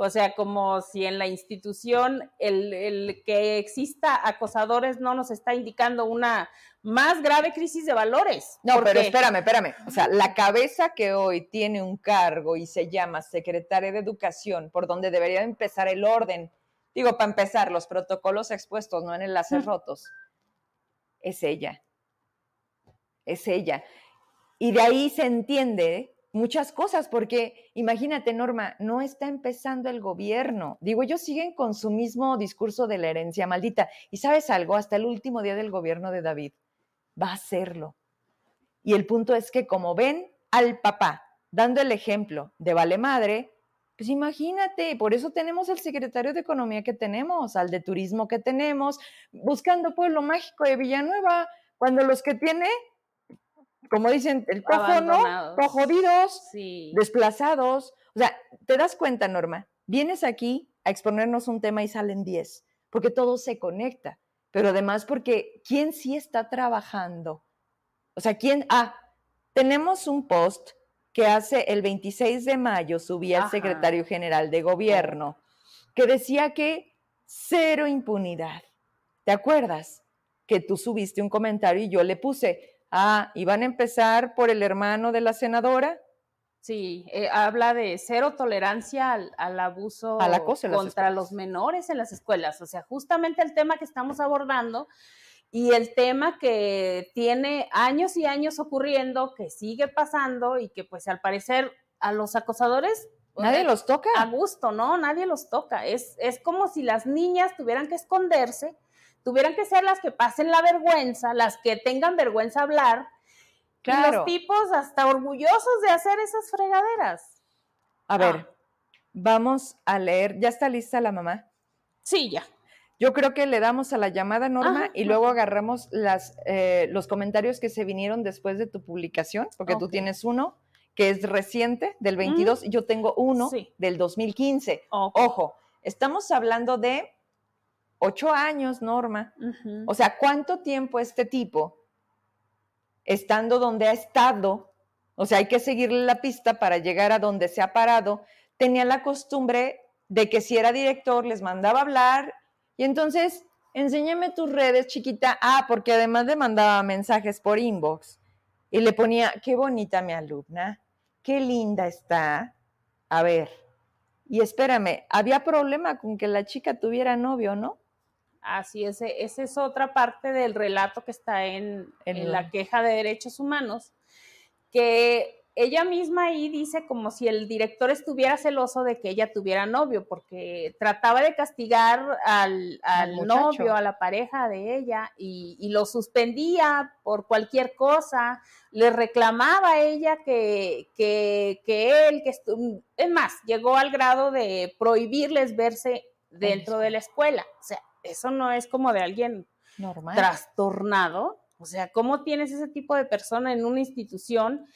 O sea, como si en la institución el, el, que exista acosadores no nos está indicando una más grave crisis de valores. No, pero espérame, espérame. O sea, la cabeza que hoy tiene un cargo y se llama secretaria de Educación, por donde debería empezar el orden, digo, para empezar, los protocolos expuestos, no en enlaces rotos, es ella. Es ella. Y de ahí se entiende muchas cosas, porque imagínate, Norma, no está empezando el gobierno. Digo, ellos siguen con su mismo discurso de la herencia maldita. Y sabes algo, hasta el último día del gobierno de David, va a hacerlo. Y el punto es que como ven al papá dando el ejemplo de vale madre, pues imagínate, por eso tenemos el secretario de Economía que tenemos, al de Turismo que tenemos, buscando Pueblo Mágico de Villanueva, cuando los que tiene como dicen, el cojo no, jodidos, desplazados. O sea, te das cuenta, Norma, vienes aquí a exponernos un tema y salen 10, porque todo se conecta, pero además porque ¿quién sí está trabajando? O sea, ¿quién? Ah, tenemos un post que hace el 26 de mayo, subía el secretario general de gobierno, que decía que cero impunidad. ¿Te acuerdas? Que tú subiste un comentario y yo le puse, Ah, ¿y van a empezar por el hermano de la senadora? Sí, eh, habla de cero tolerancia al, abuso contra los menores en las escuelas. O sea, justamente el tema que estamos abordando y el tema que tiene años y años ocurriendo, que sigue pasando y que pues al parecer a los acosadores... Nadie los toca. A gusto, ¿no? Nadie los toca. Es, es como si las niñas tuvieran que esconderse tuvieran que ser las que pasen la vergüenza, las que tengan vergüenza hablar, claro. y los tipos hasta orgullosos de hacer esas fregaderas. A ver, ah. vamos a leer, ¿ya está lista la mamá? Sí, ya. Yo creo que le damos a la llamada, Norma, y luego agarramos las, eh, los comentarios que se vinieron después de tu publicación, porque tú tienes uno que es reciente, del 22, y yo tengo uno del 2015. Ojo, estamos hablando de ocho años, Norma. O sea, ¿cuánto tiempo este tipo, estando donde ha estado, o sea, hay que seguirle la pista para llegar a donde se ha parado, tenía la costumbre de que si era director les mandaba hablar y entonces, enséñame tus redes, chiquita. Ah, porque además le mandaba mensajes por inbox y le ponía, qué bonita mi alumna, qué linda está. A ver, y espérame, había problema con que la chica tuviera novio, ¿no? Así es, esa es otra parte del relato que está en, en la queja de derechos humanos, que ella misma ahí dice como si el director estuviera celoso de que ella tuviera novio, porque trataba de castigar al, novio, a la pareja de ella, y, lo suspendía por cualquier cosa, le reclamaba a ella que, que, que él, que es más, llegó al grado de prohibirles verse dentro de la escuela. O sea, eso no es como de alguien Normal. trastornado. O sea, ¿cómo tienes ese tipo de persona en una institución?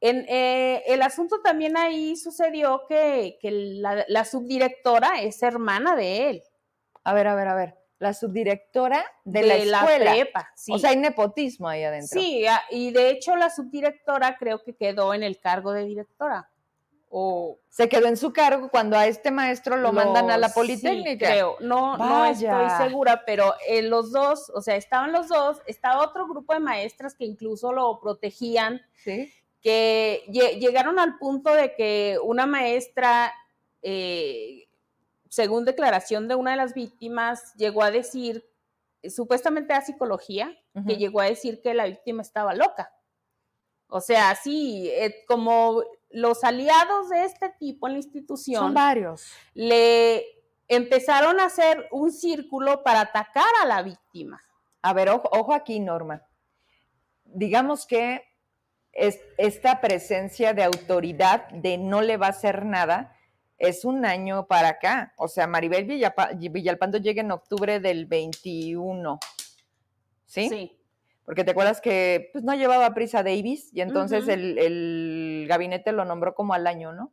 En, eh, el asunto también ahí sucedió que, la, subdirectora es hermana de él. A ver, a ver, a ver. La subdirectora de, la escuela. prepa, O sea, hay nepotismo ahí adentro. Sí, y de hecho la subdirectora creo que quedó en el cargo de directora. O se quedó en su cargo cuando a este maestro lo, mandan a la Politécnica. creo, no, no estoy segura, pero eh, los dos, o sea, estaban los dos, estaba otro grupo de maestras que incluso lo protegían. Sí que llegaron al punto de que una maestra, eh, según declaración de una de las víctimas, llegó a decir, supuestamente a psicología, que llegó a decir que la víctima estaba loca. O sea, sí, eh, como los aliados de este tipo en la institución. Son varios. Le empezaron a hacer un círculo para atacar a la víctima. A ver, ojo aquí, Norma. Digamos que esta presencia de autoridad de no le va a hacer nada es un año para acá. O sea, Maribel Villalpando llega en octubre del 21. ¿Sí? Sí. Porque te acuerdas que pues, no llevaba prisa Davis y entonces el, el, gabinete lo nombró como al año, ¿no?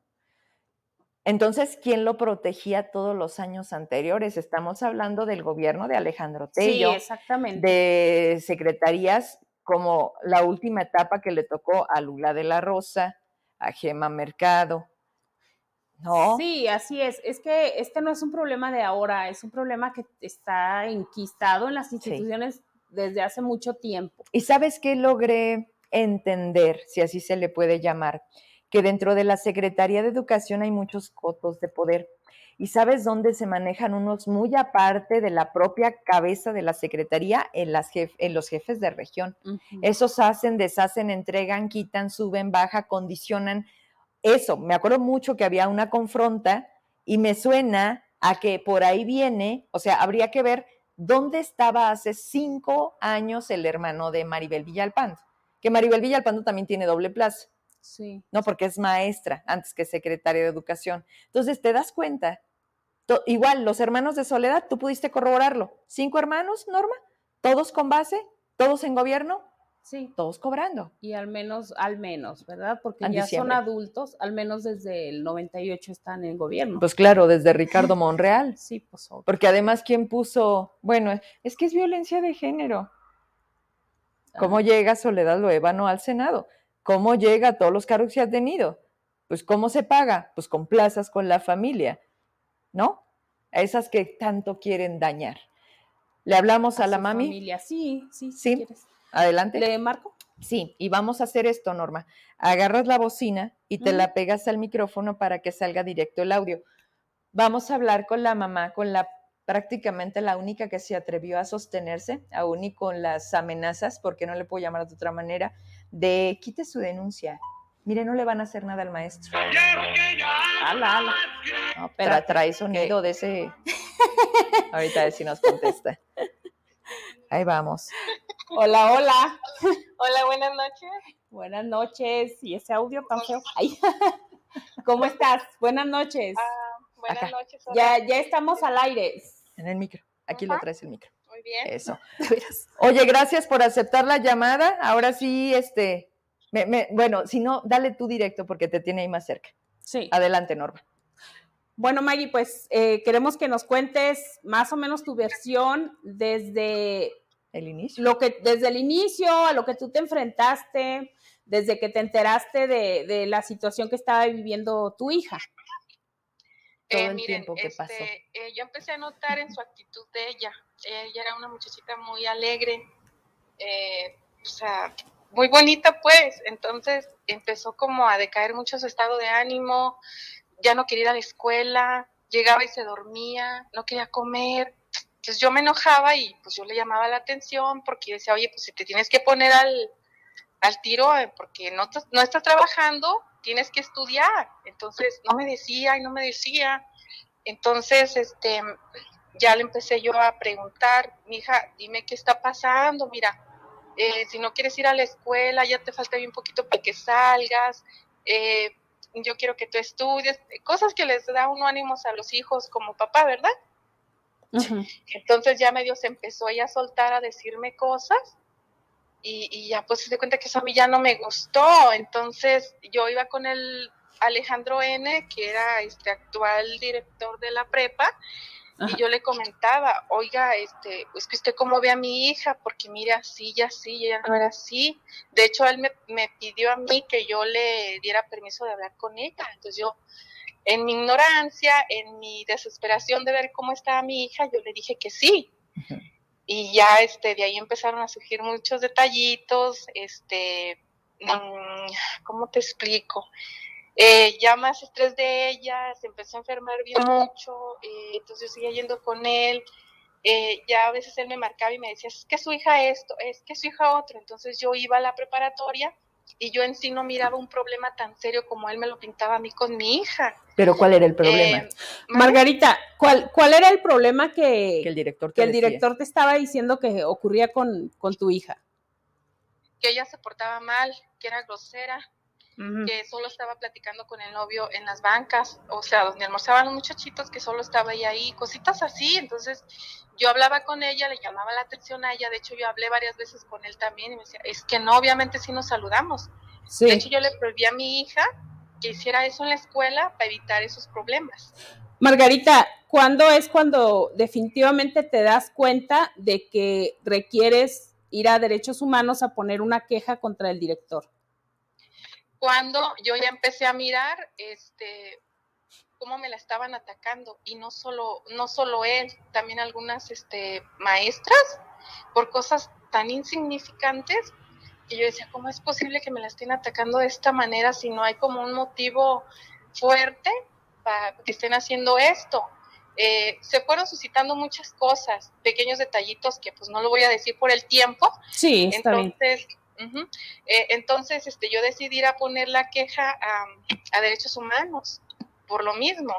Entonces, ¿quién lo protegía todos los años anteriores? Estamos hablando del gobierno de Alejandro Tello. Sí, exactamente. De secretarías como la última etapa que le tocó a Lula de la Rosa, a Gema Mercado. ¿No? Sí, así es. Es que este no es un problema de ahora, es un problema que está enquistado en las instituciones desde hace mucho tiempo. ¿Y sabes qué logré entender, si así se le puede llamar? Que dentro de la Secretaría de Educación hay muchos cotos de poder ¿Y sabes dónde se manejan unos muy aparte de la propia cabeza de la Secretaría? En, las en los jefes de región. Esos hacen, deshacen, entregan, quitan, suben, baja, condicionan. Eso, me acuerdo mucho que había una confronta y me suena a que por ahí viene, o sea, habría que ver dónde estaba hace cinco años el hermano de Maribel Villalpando, que Maribel Villalpando también tiene doble plaza. Sí. No, porque es maestra antes que secretaria de educación. Entonces, te das cuenta igual, los hermanos de Soledad, tú pudiste corroborarlo. Cinco hermanos, Norma, todos con base, todos en gobierno, sí. todos cobrando. Y al menos, al menos, ¿verdad? Porque ya son adultos, al menos desde el 98 están en gobierno. Pues claro, desde Ricardo Monreal. sí, pues Porque además, ¿quién puso? Bueno, es que es violencia de género. ¿Cómo ah. llega Soledad Loébano al Senado? ¿Cómo llega a todos los cargos que ha tenido? Pues ¿cómo se paga? Pues con plazas con la familia. ¿no? A esas que tanto quieren dañar. ¿Le hablamos a, la mami? Familia. Sí, sí, sí. Adelante. ¿Le marco? Sí, y vamos a hacer esto, Norma. Agarras la bocina y te la pegas al micrófono para que salga directo el audio. Vamos a hablar con la mamá, con la prácticamente la única que se atrevió a sostenerse, aún y con las amenazas, porque no le puedo llamar de otra manera, de quite su denuncia. Mire, no le van a hacer nada al maestro. Ala, ala. No, pero trae sonido de ese. Ahorita a ver si nos contesta. Ahí vamos. Hola, hola. Hola, buenas noches. Buenas noches. ¿Y ese audio tan feo? ¿Cómo estás? Buenas noches. Ah, buenas noches. Ya, ya estamos al aire. En el micro. Aquí lo traes el micro. Muy bien. Eso. Oye, gracias por aceptar la llamada. Ahora sí, este, bueno, si no, dale tú directo porque te tiene ahí más cerca. Sí. Adelante, Norma. Bueno, Maggie, pues eh, queremos que nos cuentes más o menos tu versión desde el inicio. Lo que, desde el inicio, a lo que tú te enfrentaste, desde que te enteraste de, la situación que estaba viviendo tu hija. Todo el tiempo que pasó. Este, eh, yo empecé a notar en su actitud de ella. Ella era una muchachita muy alegre, eh, o sea, muy bonita pues, entonces empezó como a decaer mucho su estado de ánimo, ya no quería ir a la escuela, llegaba y se dormía, no quería comer, entonces yo me enojaba y pues yo le llamaba la atención porque decía, oye, pues si te tienes que poner al, al tiro eh, porque no, no estás trabajando, tienes que estudiar, entonces no me decía y no me decía, entonces este ya le empecé yo a preguntar, mija, dime qué está pasando, mira, eh, si no quieres ir a la escuela, ya te falta un poquito para que salgas, eh, yo quiero que tú estudies, cosas que les da uno ánimos a los hijos como papá, ¿verdad? Entonces ya medio se empezó ella a soltar, a decirme cosas y, ya pues se dio cuenta que eso a mí ya no me gustó. Entonces yo iba con el Alejandro N., que era este actual director de la prepa, y yo le comentaba, oiga, este, es que usted cómo ve a mi hija, porque mira, así, ya sí, ella no era así. De hecho, él me, me, pidió a mí que yo le diera permiso de hablar con ella. Entonces yo, en mi ignorancia, en mi desesperación de ver cómo estaba mi hija, yo le dije que sí. Y ya este, de ahí empezaron a surgir muchos detallitos, este, ¿cómo te explico? Eh, ya más estrés de ella, se empezó a enfermar bien mucho, eh, entonces yo seguía yendo con él, eh, ya a veces él me marcaba y me decía, es que su hija esto, es que su hija otro, entonces yo iba a la preparatoria y yo en sí no miraba un problema tan serio como él me lo pintaba a mí con mi hija. Pero ¿cuál era el problema? Eh, Margarita, ¿cuál, ¿cuál era el problema que, el director te, el director te estaba diciendo que ocurría con, con tu hija? Que ella se portaba mal, que era grosera, que solo estaba platicando con el novio en las bancas, o sea, donde almorzaban los muchachitos, que solo estaba ella ahí, cositas así. Entonces, yo hablaba con ella, le llamaba la atención a ella, de hecho yo hablé varias veces con él también y me decía, es que no, obviamente sí nos saludamos. De hecho yo le prohibí a mi hija que hiciera eso en la escuela para evitar esos problemas. Margarita, ¿cuándo es cuando definitivamente te das cuenta de que requieres ir a derechos humanos a poner una queja contra el director? Cuando yo ya empecé a mirar, este, cómo me la estaban atacando y no solo no solo él, también algunas este maestras por cosas tan insignificantes que yo decía, ¿cómo es posible que me la estén atacando de esta manera si no hay como un motivo fuerte para que estén haciendo esto? Eh, se fueron suscitando muchas cosas, pequeños detallitos que pues no lo voy a decir por el tiempo. Sí, está entonces, eh, entonces este, yo decidí ir a poner la queja a, derechos humanos por lo mismo,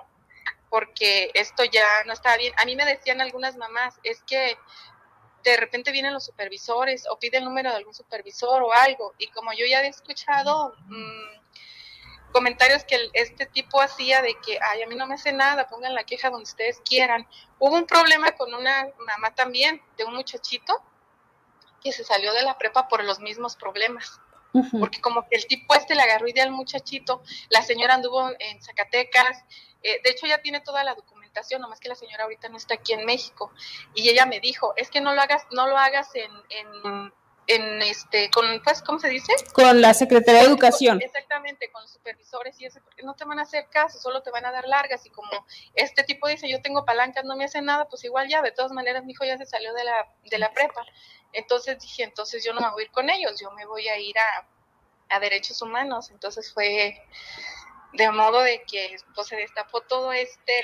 porque esto ya no estaba bien. A mí me decían algunas mamás, es que de repente vienen los supervisores o pide el número de algún supervisor o algo, y como yo ya había escuchado mmm, comentarios que este tipo hacía de que, ay, a mí no me hace nada, pongan la queja donde ustedes quieran. Hubo un problema con una mamá también, de un muchachito, que se salió de la prepa por los mismos problemas. Porque como que el tipo este le agarró idea al muchachito, la señora anduvo en Zacatecas, eh, de hecho ya tiene toda la documentación, nomás que la señora ahorita no está aquí en México, y ella me dijo, es que no lo hagas, no lo hagas en, en, este, con, pues, ¿cómo se dice? Con la Secretaría de Educación. exactamente, con los supervisores y eso, porque no te van a hacer caso, solo te van a dar largas, y como este tipo dice, yo tengo palancas, no me hace nada, pues igual ya, de todas maneras mi hijo ya se salió de la, de la prepa, entonces dije, entonces yo no me voy a ir con ellos, yo me voy a ir a, derechos humanos. Entonces fue de modo de que pues, se destapó todo este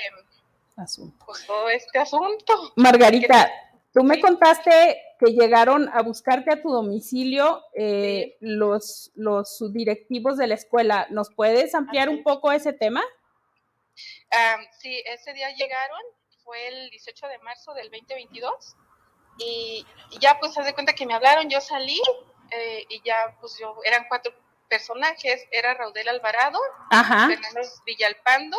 asunto. Pues, todo este asunto. Margarita, tú me contaste que llegaron a buscarte a tu domicilio eh, los, los subdirectivos de la escuela. ¿Nos puedes ampliar un poco ese tema? sí, ese día llegaron, fue el 18 de marzo del 2022 y, ya pues se de cuenta que me hablaron, yo salí eh, y ya pues yo, eran cuatro personajes, era Raudel Alvarado, Fernando Villalpando,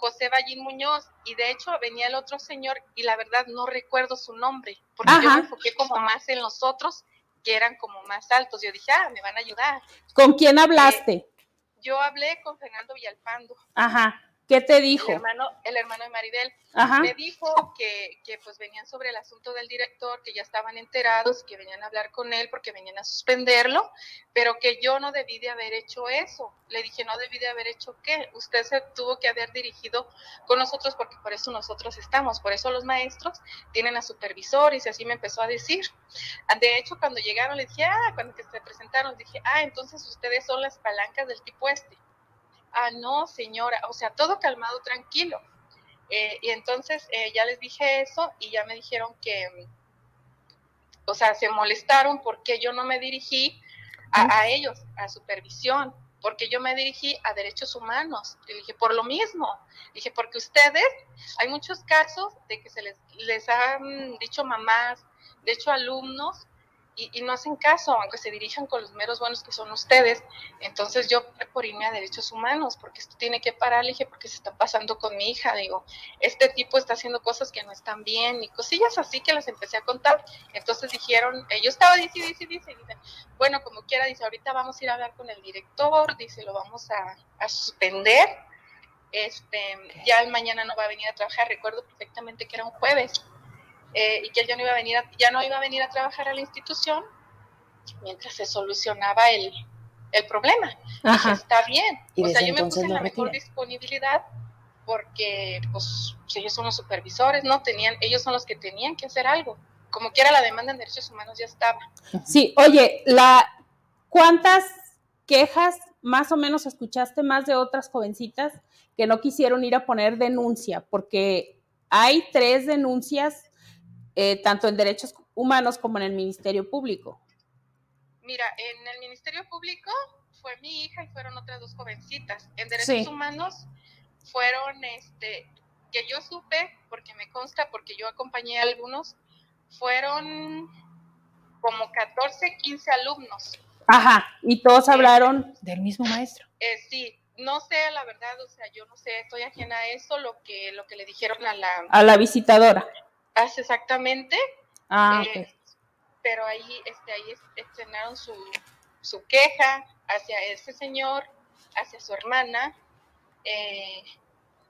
José Ballín Muñoz, y de hecho venía el otro señor y la verdad no recuerdo su nombre, porque yo me enfoqué como más en los otros que eran como más altos. Yo dije, ah, me van a ayudar. ¿Con quién hablaste? Eh, yo hablé con Fernando Villalpando. Ajá. ¿Qué te dijo? El hermano, el hermano de Maribel. Me dijo que, que, pues venían sobre el asunto del director, que ya estaban enterados, que venían a hablar con él porque venían a suspenderlo, pero que yo no debí de haber hecho eso. Le dije, no debí de haber hecho qué. Usted se tuvo que haber dirigido con nosotros porque por eso nosotros estamos, por eso los maestros tienen a supervisores y así me empezó a decir. De hecho, cuando llegaron, le dije, ah, cuando se presentaron, dije, ah, entonces ustedes son las palancas del tipo este ah, no, señora, o sea, todo calmado, tranquilo. Eh, y entonces eh, ya les dije eso y ya me dijeron que, o sea, se molestaron porque yo no me dirigí a, ellos, a supervisión, porque yo me dirigí a derechos humanos. Y dije, por lo mismo. Dije, porque ustedes, hay muchos casos de que se les, les han dicho mamás, de hecho alumnos, y, no hacen caso, aunque se dirijan con los meros buenos que son ustedes. Entonces yo por irme a derechos humanos, porque esto tiene que parar, le dije, porque se está pasando con mi hija, digo, este tipo está haciendo cosas que no están bien y cosillas así que les empecé a contar. Entonces dijeron, eh, yo estaba, dice, dice, dice, dice, bueno, como quiera, dice, ahorita vamos a ir a hablar con el director, dice, lo vamos a, a suspender. Este, ya el mañana no va a venir a trabajar, recuerdo perfectamente que era un jueves eh, y que él ya no, iba a venir a, ya no iba a venir a trabajar a la institución mientras se solucionaba el, el problema. Ajá. está bien. o sea, yo me puse en la mejor disponibilidad porque pues ellos son los supervisores, ¿no? Tenían, ellos son los que tenían que hacer algo. Como quiera la demanda en derechos humanos ya estaba. Sí, oye, la ¿cuántas quejas más o menos escuchaste más de otras jovencitas que no quisieron ir a poner denuncia? Porque hay tres denuncias eh, tanto en derechos humanos como en el Ministerio Público? Mira, en el Ministerio Público fue mi hija y fueron otras dos jovencitas. En derechos humanos fueron, este, que yo supe, porque me consta, porque yo acompañé a algunos, fueron como 14, 15 alumnos. Ajá, y todos eh, hablaron del mismo maestro. Eh, sí, no sé, la verdad, o sea, yo no sé, estoy ajena a eso, lo que, lo que le dijeron a la... A la visitadora hace exactamente. Ah, eh, Pero ahí, este, ahí estrenaron su, su queja hacia ese señor, hacia su hermana. Eh,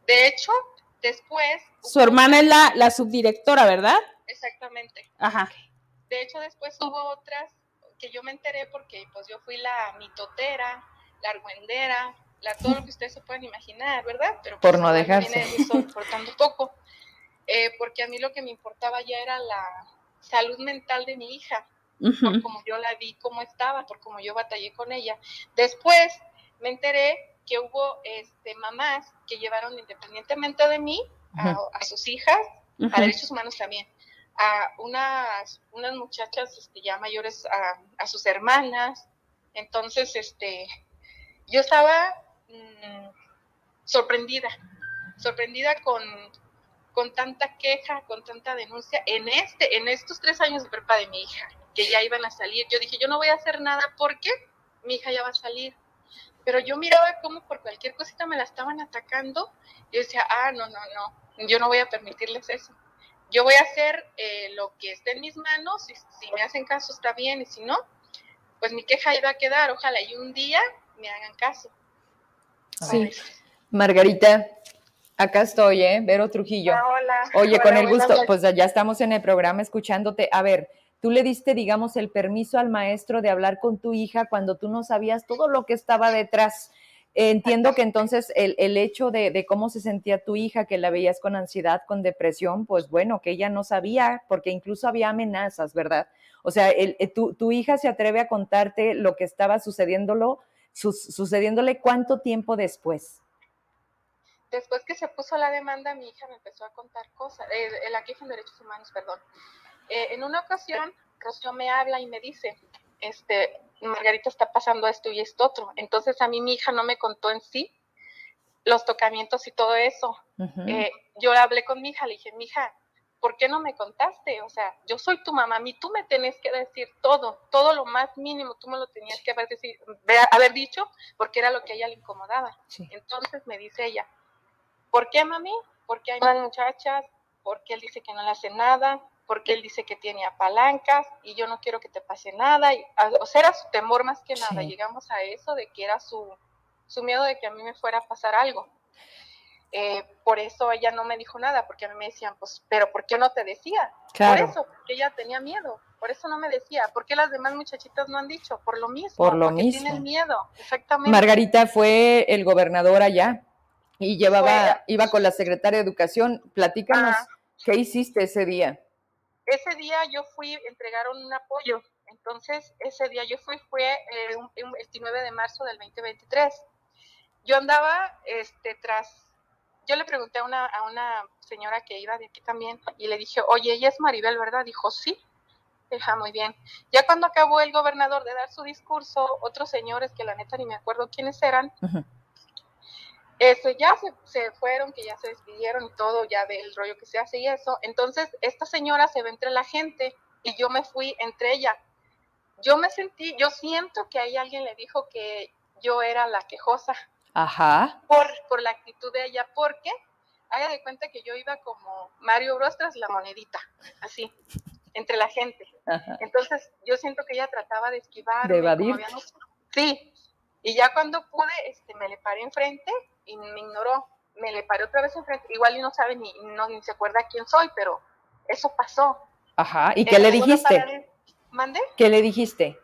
de hecho, después... Su hermana es la, la subdirectora, ¿verdad? Exactamente. Ajá. De hecho, después hubo otras que yo me enteré porque pues yo fui la mitotera, la argüendera, la, todo lo que ustedes se pueden imaginar, ¿verdad? Pero por pues, no dejarse. Por tanto poco. Eh, porque a mí lo que me importaba ya era la salud mental de mi hija, por como yo la vi, cómo estaba, por como yo batallé con ella. Después me enteré que hubo este, mamás que llevaron independientemente de mí a, sus hijas, a derechos humanos también, a unas, unas muchachas este, ya mayores a, a, sus hermanas. Entonces, este, yo estaba mm, sorprendida, sorprendida con, con tanta queja, con tanta denuncia, en este, en estos tres años de prepa de mi hija, que ya iban a salir. Yo dije, yo no voy a hacer nada porque mi hija ya va a salir. Pero yo miraba cómo por cualquier cosita me la estaban atacando. Y decía, ah, no, no, no, yo no voy a permitirles eso. Yo voy a hacer eh, lo que esté en mis manos, y si me hacen caso está bien, y si no, pues mi queja iba a quedar. Ojalá y un día me hagan caso. Sí. Margarita, Acá estoy, ¿eh? Vero Trujillo. Ah, hola. Oye, con el gusto, pues ya estamos en el programa escuchándote. A ver, tú le diste, digamos, el permiso al maestro de hablar con tu hija cuando tú no sabías todo lo que estaba detrás. Entiendo que entonces el, el hecho de, de, cómo se sentía tu hija, que la veías con ansiedad, con depresión, pues bueno, que ella no sabía, porque incluso había amenazas, ¿verdad? O sea, el, eh, tu, tu, hija se atreve a contarte lo que estaba sucediéndolo, sucediéndole cuánto tiempo después después que se puso la demanda, mi hija me empezó a contar cosas, eh, la queja en derechos humanos, perdón. Eh, en una ocasión, Rocío me habla y me dice, este, Margarita está pasando esto y esto otro. Entonces a mí mi hija no me contó en sí los tocamientos y todo eso. eh, yo hablé con mi hija, le dije, mi hija, ¿por qué no me contaste? O sea, yo soy tu mamá, a mí tú me tenés que decir todo, todo lo más mínimo, tú me lo tenías que haber, decir, haber dicho, porque era lo que a ella le incomodaba. Entonces me dice ella, ¿Por qué, mami? Porque hay más muchachas, porque él dice que no le hace nada, porque él dice que tiene palancas y yo no quiero que te pase nada. o sea, era su temor más que nada. Llegamos a eso de que era su, su miedo de que a mí me fuera a pasar algo. Eh, por eso ella no me dijo nada, porque a mí me decían, pues, pero ¿por qué no te decía? Por eso, porque ella tenía miedo, por eso no me decía. ¿Por qué las demás muchachitas no han dicho? Por lo mismo. Por lo porque mismo. Tienen miedo, exactamente. Margarita fue el gobernador allá y llevaba, iba con la secretaria de Educación. Platícanos, ah. ¿qué hiciste ese día? Ese día yo fui, entregaron un apoyo. Entonces, ese día yo fui, fue el, 29 de marzo del 2023. Yo andaba este, tras, yo le pregunté a una, a una señora que iba de aquí también y le dije, oye, ella es Maribel, ¿verdad? Dijo, sí. Deja muy bien. Ya cuando acabó el gobernador de dar su discurso, otros señores que la neta ni me acuerdo quiénes eran, este, ya se, se, fueron, que ya se despidieron y todo, ya del rollo que se hace y eso. Entonces, esta señora se ve entre la gente y yo me fui entre ella. yo me sentí, yo siento que ahí alguien le dijo que yo era la quejosa. Ajá. Por, por la actitud de ella, porque haga de cuenta que yo iba como Mario Bros tras la monedita, así, entre la gente. Entonces, yo siento que ella trataba de esquivar. De evadir. Sí, y ya cuando pude, este, me le paré enfrente y me ignoró. Me le paré otra vez enfrente. Igual y no sabe ni, no, ni se acuerda quién soy, pero eso pasó. Ajá, ¿y qué le dijiste? ¿Mande? ¿Qué le dijiste?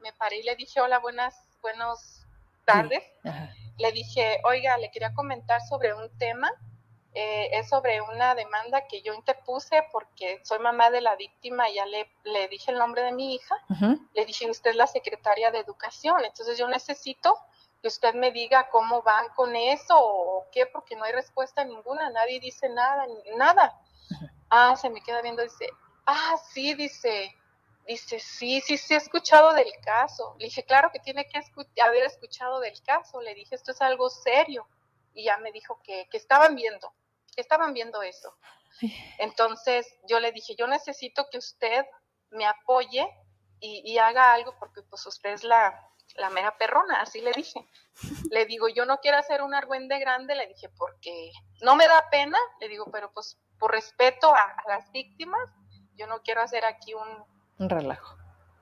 Me paré y le dije, hola, buenas, buenos tardes. Le dije, oiga, le quería comentar sobre un tema eh, es sobre una demanda que yo interpuse porque soy mamá de la víctima y ya le, le dije el nombre de mi hija. Le dije, usted es la secretaria de educación, entonces yo necesito que usted me diga cómo van con eso o qué, porque no hay respuesta ninguna, nadie dice nada, nada. Ah, se me queda viendo, dice, ah, sí, dice, dice, sí, sí, sí he escuchado del caso. Le dije, claro que tiene que haber escuchado del caso. Le dije, esto es algo serio y ya me dijo que, que estaban viendo, que estaban viendo eso. Entonces yo le dije, yo necesito que usted me apoye y, haga algo porque pues usted es la, la, mera perrona, así le dije. Le digo, yo no quiero hacer un argüende grande, le dije, porque no me da pena, le digo, pero pues por respeto a, a las víctimas, yo no quiero hacer aquí un... Un relajo.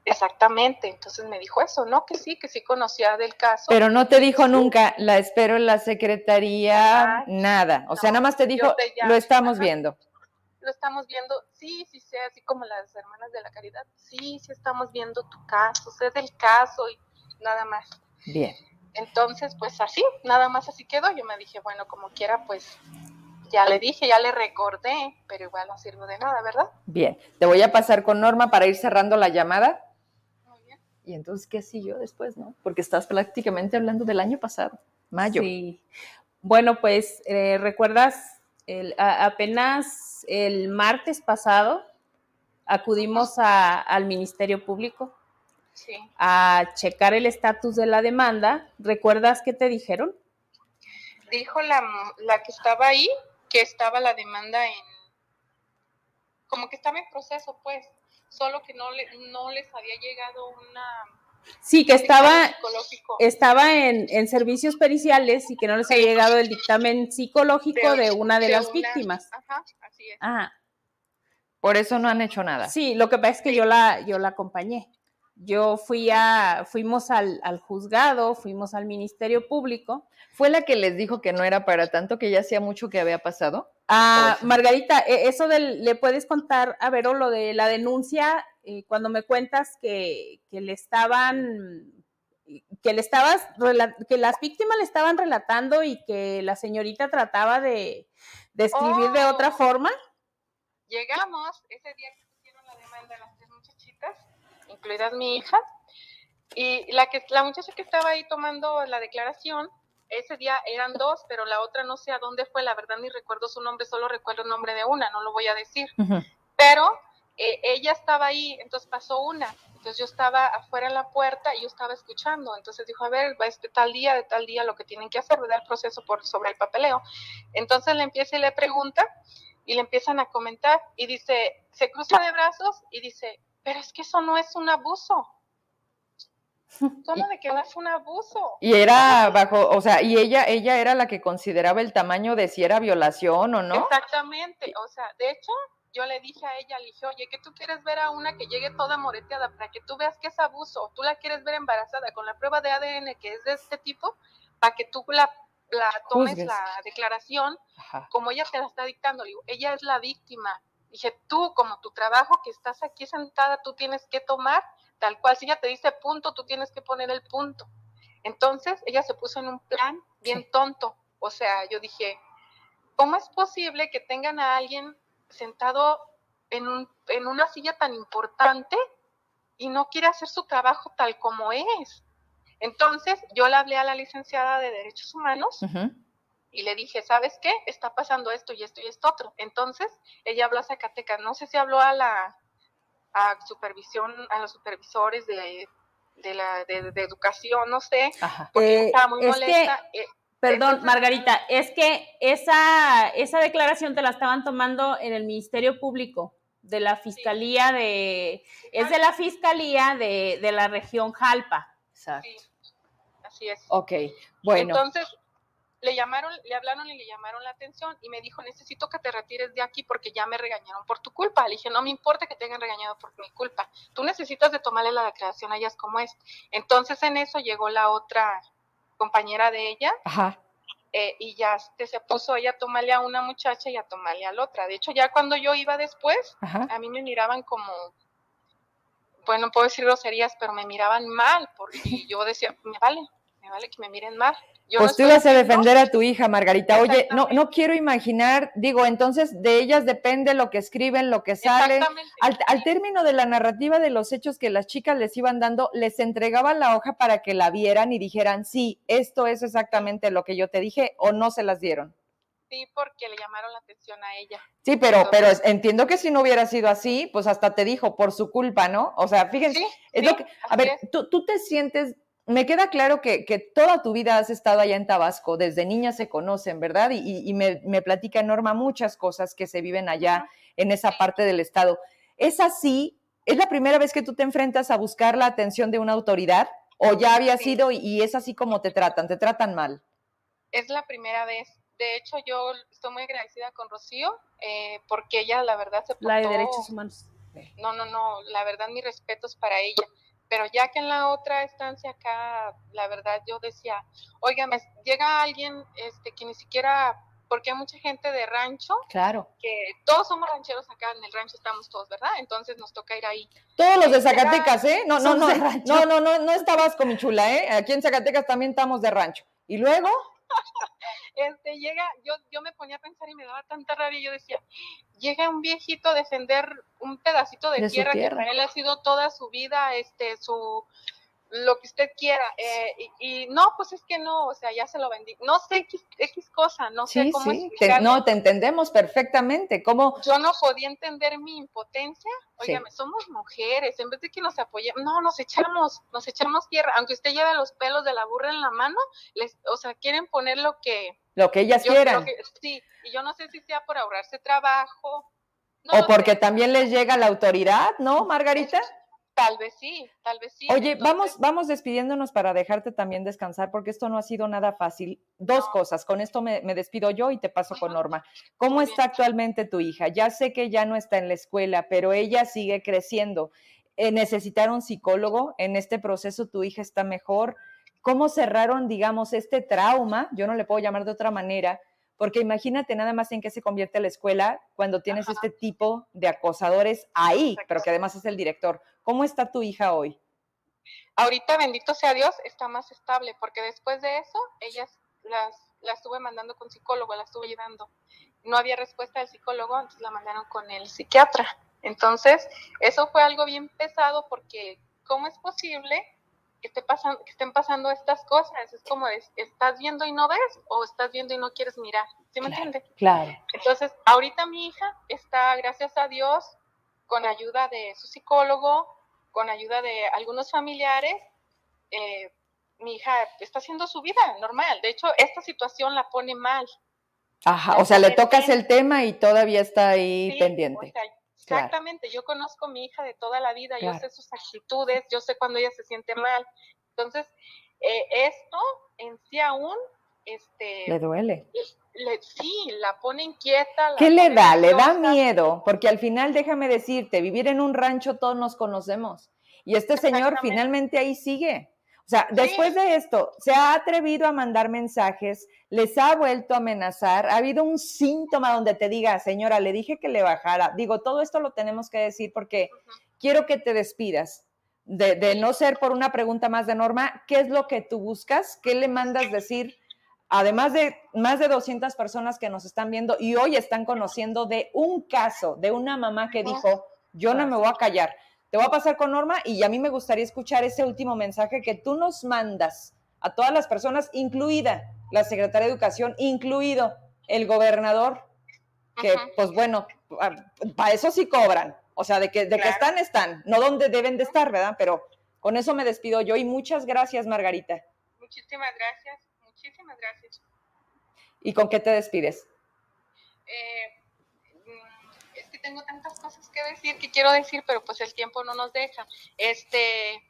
Exactamente, entonces me dijo eso, ¿no? Que sí, que sí conocía del caso. Pero no te dijo nunca, la espero en la secretaría, nada. O sea, nada más te dijo, lo estamos viendo. Lo estamos viendo, sí, sí sé, así como las hermanas de la caridad, sí, sí estamos viendo tu caso, sé del caso y nada más. Bien. Entonces, pues así, nada más así quedó. Yo me dije, bueno, como quiera, pues ya le dije, ya le recordé, pero igual no sirve de nada, ¿verdad? Bien, te voy a pasar con Norma para ir cerrando la llamada. Y entonces, ¿qué siguió después, no? Porque estás prácticamente hablando del año pasado, mayo. Sí. Bueno, pues, eh, ¿recuerdas? El, apenas el martes pasado acudimos al Ministerio Público a checar el estatus de la demanda. ¿Recuerdas qué te dijeron? Dijo la, la que estaba ahí que estaba la demanda en, como que estaba en proceso, pues solo que no, le, no les había llegado una... Sí, que estaba, estaba en, en, servicios periciales y que no les había llegado el dictamen psicológico de, una de, las víctimas. Ajá, así es. Ajá. Por eso no han hecho nada. Sí, lo que pasa es que yo la, yo la acompañé. Yo fui a, fuimos al, al, juzgado, fuimos al Ministerio Público. ¿Fue la que les dijo que no era para tanto, que ya hacía mucho que había pasado? Ah, Margarita, e, eso del, le puedes contar a Vero lo de la denuncia, eh, cuando me cuentas que, que, le estaban, que le estabas, que las víctimas le estaban relatando y que la señorita trataba de, de escribir de otra oh. forma. Llegamos ese día que pusieron la demanda las tres muchachitas, incluidas mi hija, y la que la muchacha que estaba ahí tomando la declaración ese día eran dos, pero la otra no sé a dónde fue, la verdad ni recuerdo su nombre, solo recuerdo el nombre de una, no lo voy a decir. Pero eh, ella estaba ahí, entonces pasó una, entonces yo estaba afuera en la puerta y yo estaba escuchando, entonces dijo, a ver, este tal día, de tal día, lo que tienen que hacer, ¿verdad? El proceso por, sobre el papeleo. Entonces le empieza y le pregunta y le empiezan a comentar y dice, se cruza de brazos y dice, pero es que eso no es un abuso. ¿Cómo de que no fue un abuso? Y era bajo, o sea, y ella, ella era la que consideraba el tamaño de si era violación o no. Exactamente, o sea, de hecho, yo le dije a ella, le dije, oye, que tú quieres ver a una que llegue toda moreteada para que tú veas que es abuso, tú la quieres ver embarazada con la prueba de ADN que es de este tipo, para que tú la, la tomes la declaración como ella te la está dictando. Le digo, ella es la víctima. Dije, tú, como tu trabajo que estás aquí sentada, tú tienes que tomar tal cual, si ella te dice punto, tú tienes que poner el punto. Entonces, ella se puso en un plan bien tonto. O sea, yo dije, ¿cómo es posible que tengan a alguien sentado en, un, en una silla tan importante y no quiere hacer su trabajo tal como es? Entonces, yo le hablé a la licenciada de Derechos Humanos y le dije, ¿sabes qué? Está pasando esto y esto y esto otro. Entonces, ella habló a Zacatecas, no sé si habló a la a supervisión, a los supervisores de, de la de, educación, no sé, porque eh, estaba muy molesta. Eh, perdón, Margarita, es que esa, esa declaración te la estaban tomando en el Ministerio Público. de la Fiscalía de, es de la Fiscalía de, de la región Jalpa. Exacto. así es. Ok, bueno. Entonces, le llamaron, le hablaron y le llamaron la atención y me dijo, necesito que te retires de aquí porque ya me regañaron por tu culpa. Le dije, no me importa que te hayan regañado por mi culpa. Tú necesitas de tomarle la declaración a ellas como es. Entonces en eso llegó la otra compañera de ella. Ajá. Eh, y ya se puso ella a tomarle a una muchacha y a tomarle a la otra. De hecho, ya cuando yo iba después, a mí me miraban como, bueno, puedo decir groserías, pero me miraban mal, porque yo decía, me vale, me vale que me miren mal pues tú ibas a defender a tu hija, Margarita. Oye, no, no quiero imaginar, digo, entonces de ellas depende lo que escriben, lo que sale. Al, al, término de la narrativa de los hechos que las chicas les iban dando, les entregaban la hoja para que la vieran y dijeran, sí, esto es exactamente lo que yo te dije, o no se las dieron. Sí, porque le llamaron la atención a ella. Sí, pero, pero entiendo que si no hubiera sido así, pues hasta te dijo por su culpa, ¿no? O sea, fíjense, es lo que, a ver, tú, tú te sientes me queda claro que, toda tu vida has estado allá en Tabasco, desde niña se conocen, ¿verdad? Y, me, me, platica Norma muchas cosas que se viven allá en esa parte del estado. ¿Es así? ¿Es la primera vez que tú te enfrentas a buscar la atención de una autoridad? ¿O ya había sido y, es así como te tratan? ¿Te tratan mal? Es la primera vez. De hecho, yo estoy muy agradecida con Rocío eh, porque ella, la verdad, se portó... La de derechos humanos. No, no, no. La verdad, mi respeto es para ella pero ya que en la otra estancia acá, la verdad yo decía, oiga, me llega alguien este, que ni siquiera, porque hay mucha gente de rancho, claro, que todos somos rancheros acá, en el rancho estamos todos, ¿verdad? Entonces nos toca ir ahí. Todos los de Zacatecas, ¿eh? No, no, no, no, no, no, no estabas con mi chula, ¿eh? Aquí en Zacatecas también estamos de rancho. ¿Y luego? este, llega, yo, yo me ponía a pensar y me daba tanta rabia, yo decía, llega un viejito a defender un pedacito de, tierra, que para él ha sido toda su vida, este, su, lo que usted quiera. Eh, y, no, pues es que no, o sea, ya se lo vendí. No sé X, X cosa, no sé cómo sí. no, te entendemos perfectamente. ¿Cómo? Yo no podía entender mi impotencia. Óigame, somos mujeres, en vez de que nos apoyemos, no, nos echamos, nos echamos tierra. Aunque usted lleve los pelos de la burra en la mano, les, o sea, quieren poner lo que... Lo que ellas quieran. sí, y yo no sé si sea por ahorrarse trabajo. o porque también les llega la autoridad, ¿no, Margarita? Tal vez sí, tal vez sí. Oye, vamos, vamos despidiéndonos para dejarte también descansar, porque esto no ha sido nada fácil. Dos cosas, con esto me, despido yo y te paso con Norma. ¿Cómo está actualmente tu hija? Ya sé que ya no está en la escuela, pero ella sigue creciendo. Eh, ¿Necesitar un psicólogo? ¿En este proceso tu hija está mejor? ¿Cómo cerraron, digamos, este trauma? Yo no le puedo llamar de otra manera, porque imagínate nada más en qué se convierte la escuela cuando tienes este tipo de acosadores ahí, pero que además es el director. ¿Cómo está tu hija hoy? Ahorita, bendito sea Dios, está más estable, porque después de eso, ellas las, la estuve mandando con psicólogo, la estuve llevando. No había respuesta del psicólogo, entonces la mandaron con el psiquiatra. Entonces, eso fue algo bien pesado porque ¿cómo es posible que, esté pasando, que estén pasando estas cosas. Es como, ¿estás viendo y no ves o estás viendo y no quieres mirar? ¿Sí me entiendes? Claro. Entonces, ahorita mi hija está, gracias a Dios, con ayuda de su psicólogo, con ayuda de algunos familiares. Eh, mi hija está haciendo su vida normal. De hecho, esta situación la pone mal. Ajá, o sea, le tocas el tema y todavía está ahí pendiente. Exactamente, yo conozco a mi hija de toda la vida, yo sé sus actitudes, yo sé cuando ella se siente mal. Entonces, eh, esto en sí aún, este... Le duele. sí, la pone inquieta. ¿Qué le da? Le da miedo, porque al final, déjame decirte, vivir en un rancho todos nos conocemos. Y este señor finalmente ahí sigue. O sea, después de esto, se ha atrevido a mandar mensajes, les ha vuelto a amenazar, ha habido un síntoma donde te diga, señora, le dije que le bajara. Digo, todo esto lo tenemos que decir porque quiero que te despidas. De, no ser por una pregunta más de norma, ¿qué es lo que tú buscas? ¿Qué le mandas decir? Además de más de 200 personas que nos están viendo y hoy están conociendo de un caso de una mamá que dijo, yo no me voy a callar te voy a pasar con Norma y a mí me gustaría escuchar ese último mensaje que tú nos mandas a todas las personas, incluida la Secretaria de Educación, incluido el gobernador, que pues bueno, para eso sí cobran, o sea, de que, de que están, están, no donde deben de estar, ¿verdad? Pero con eso me despido yo y muchas gracias, Margarita. Muchísimas gracias, muchísimas gracias. ¿Y con qué te despides? Eh, tengo tantas cosas que decir, que quiero decir, pero pues el tiempo no nos deja. Este,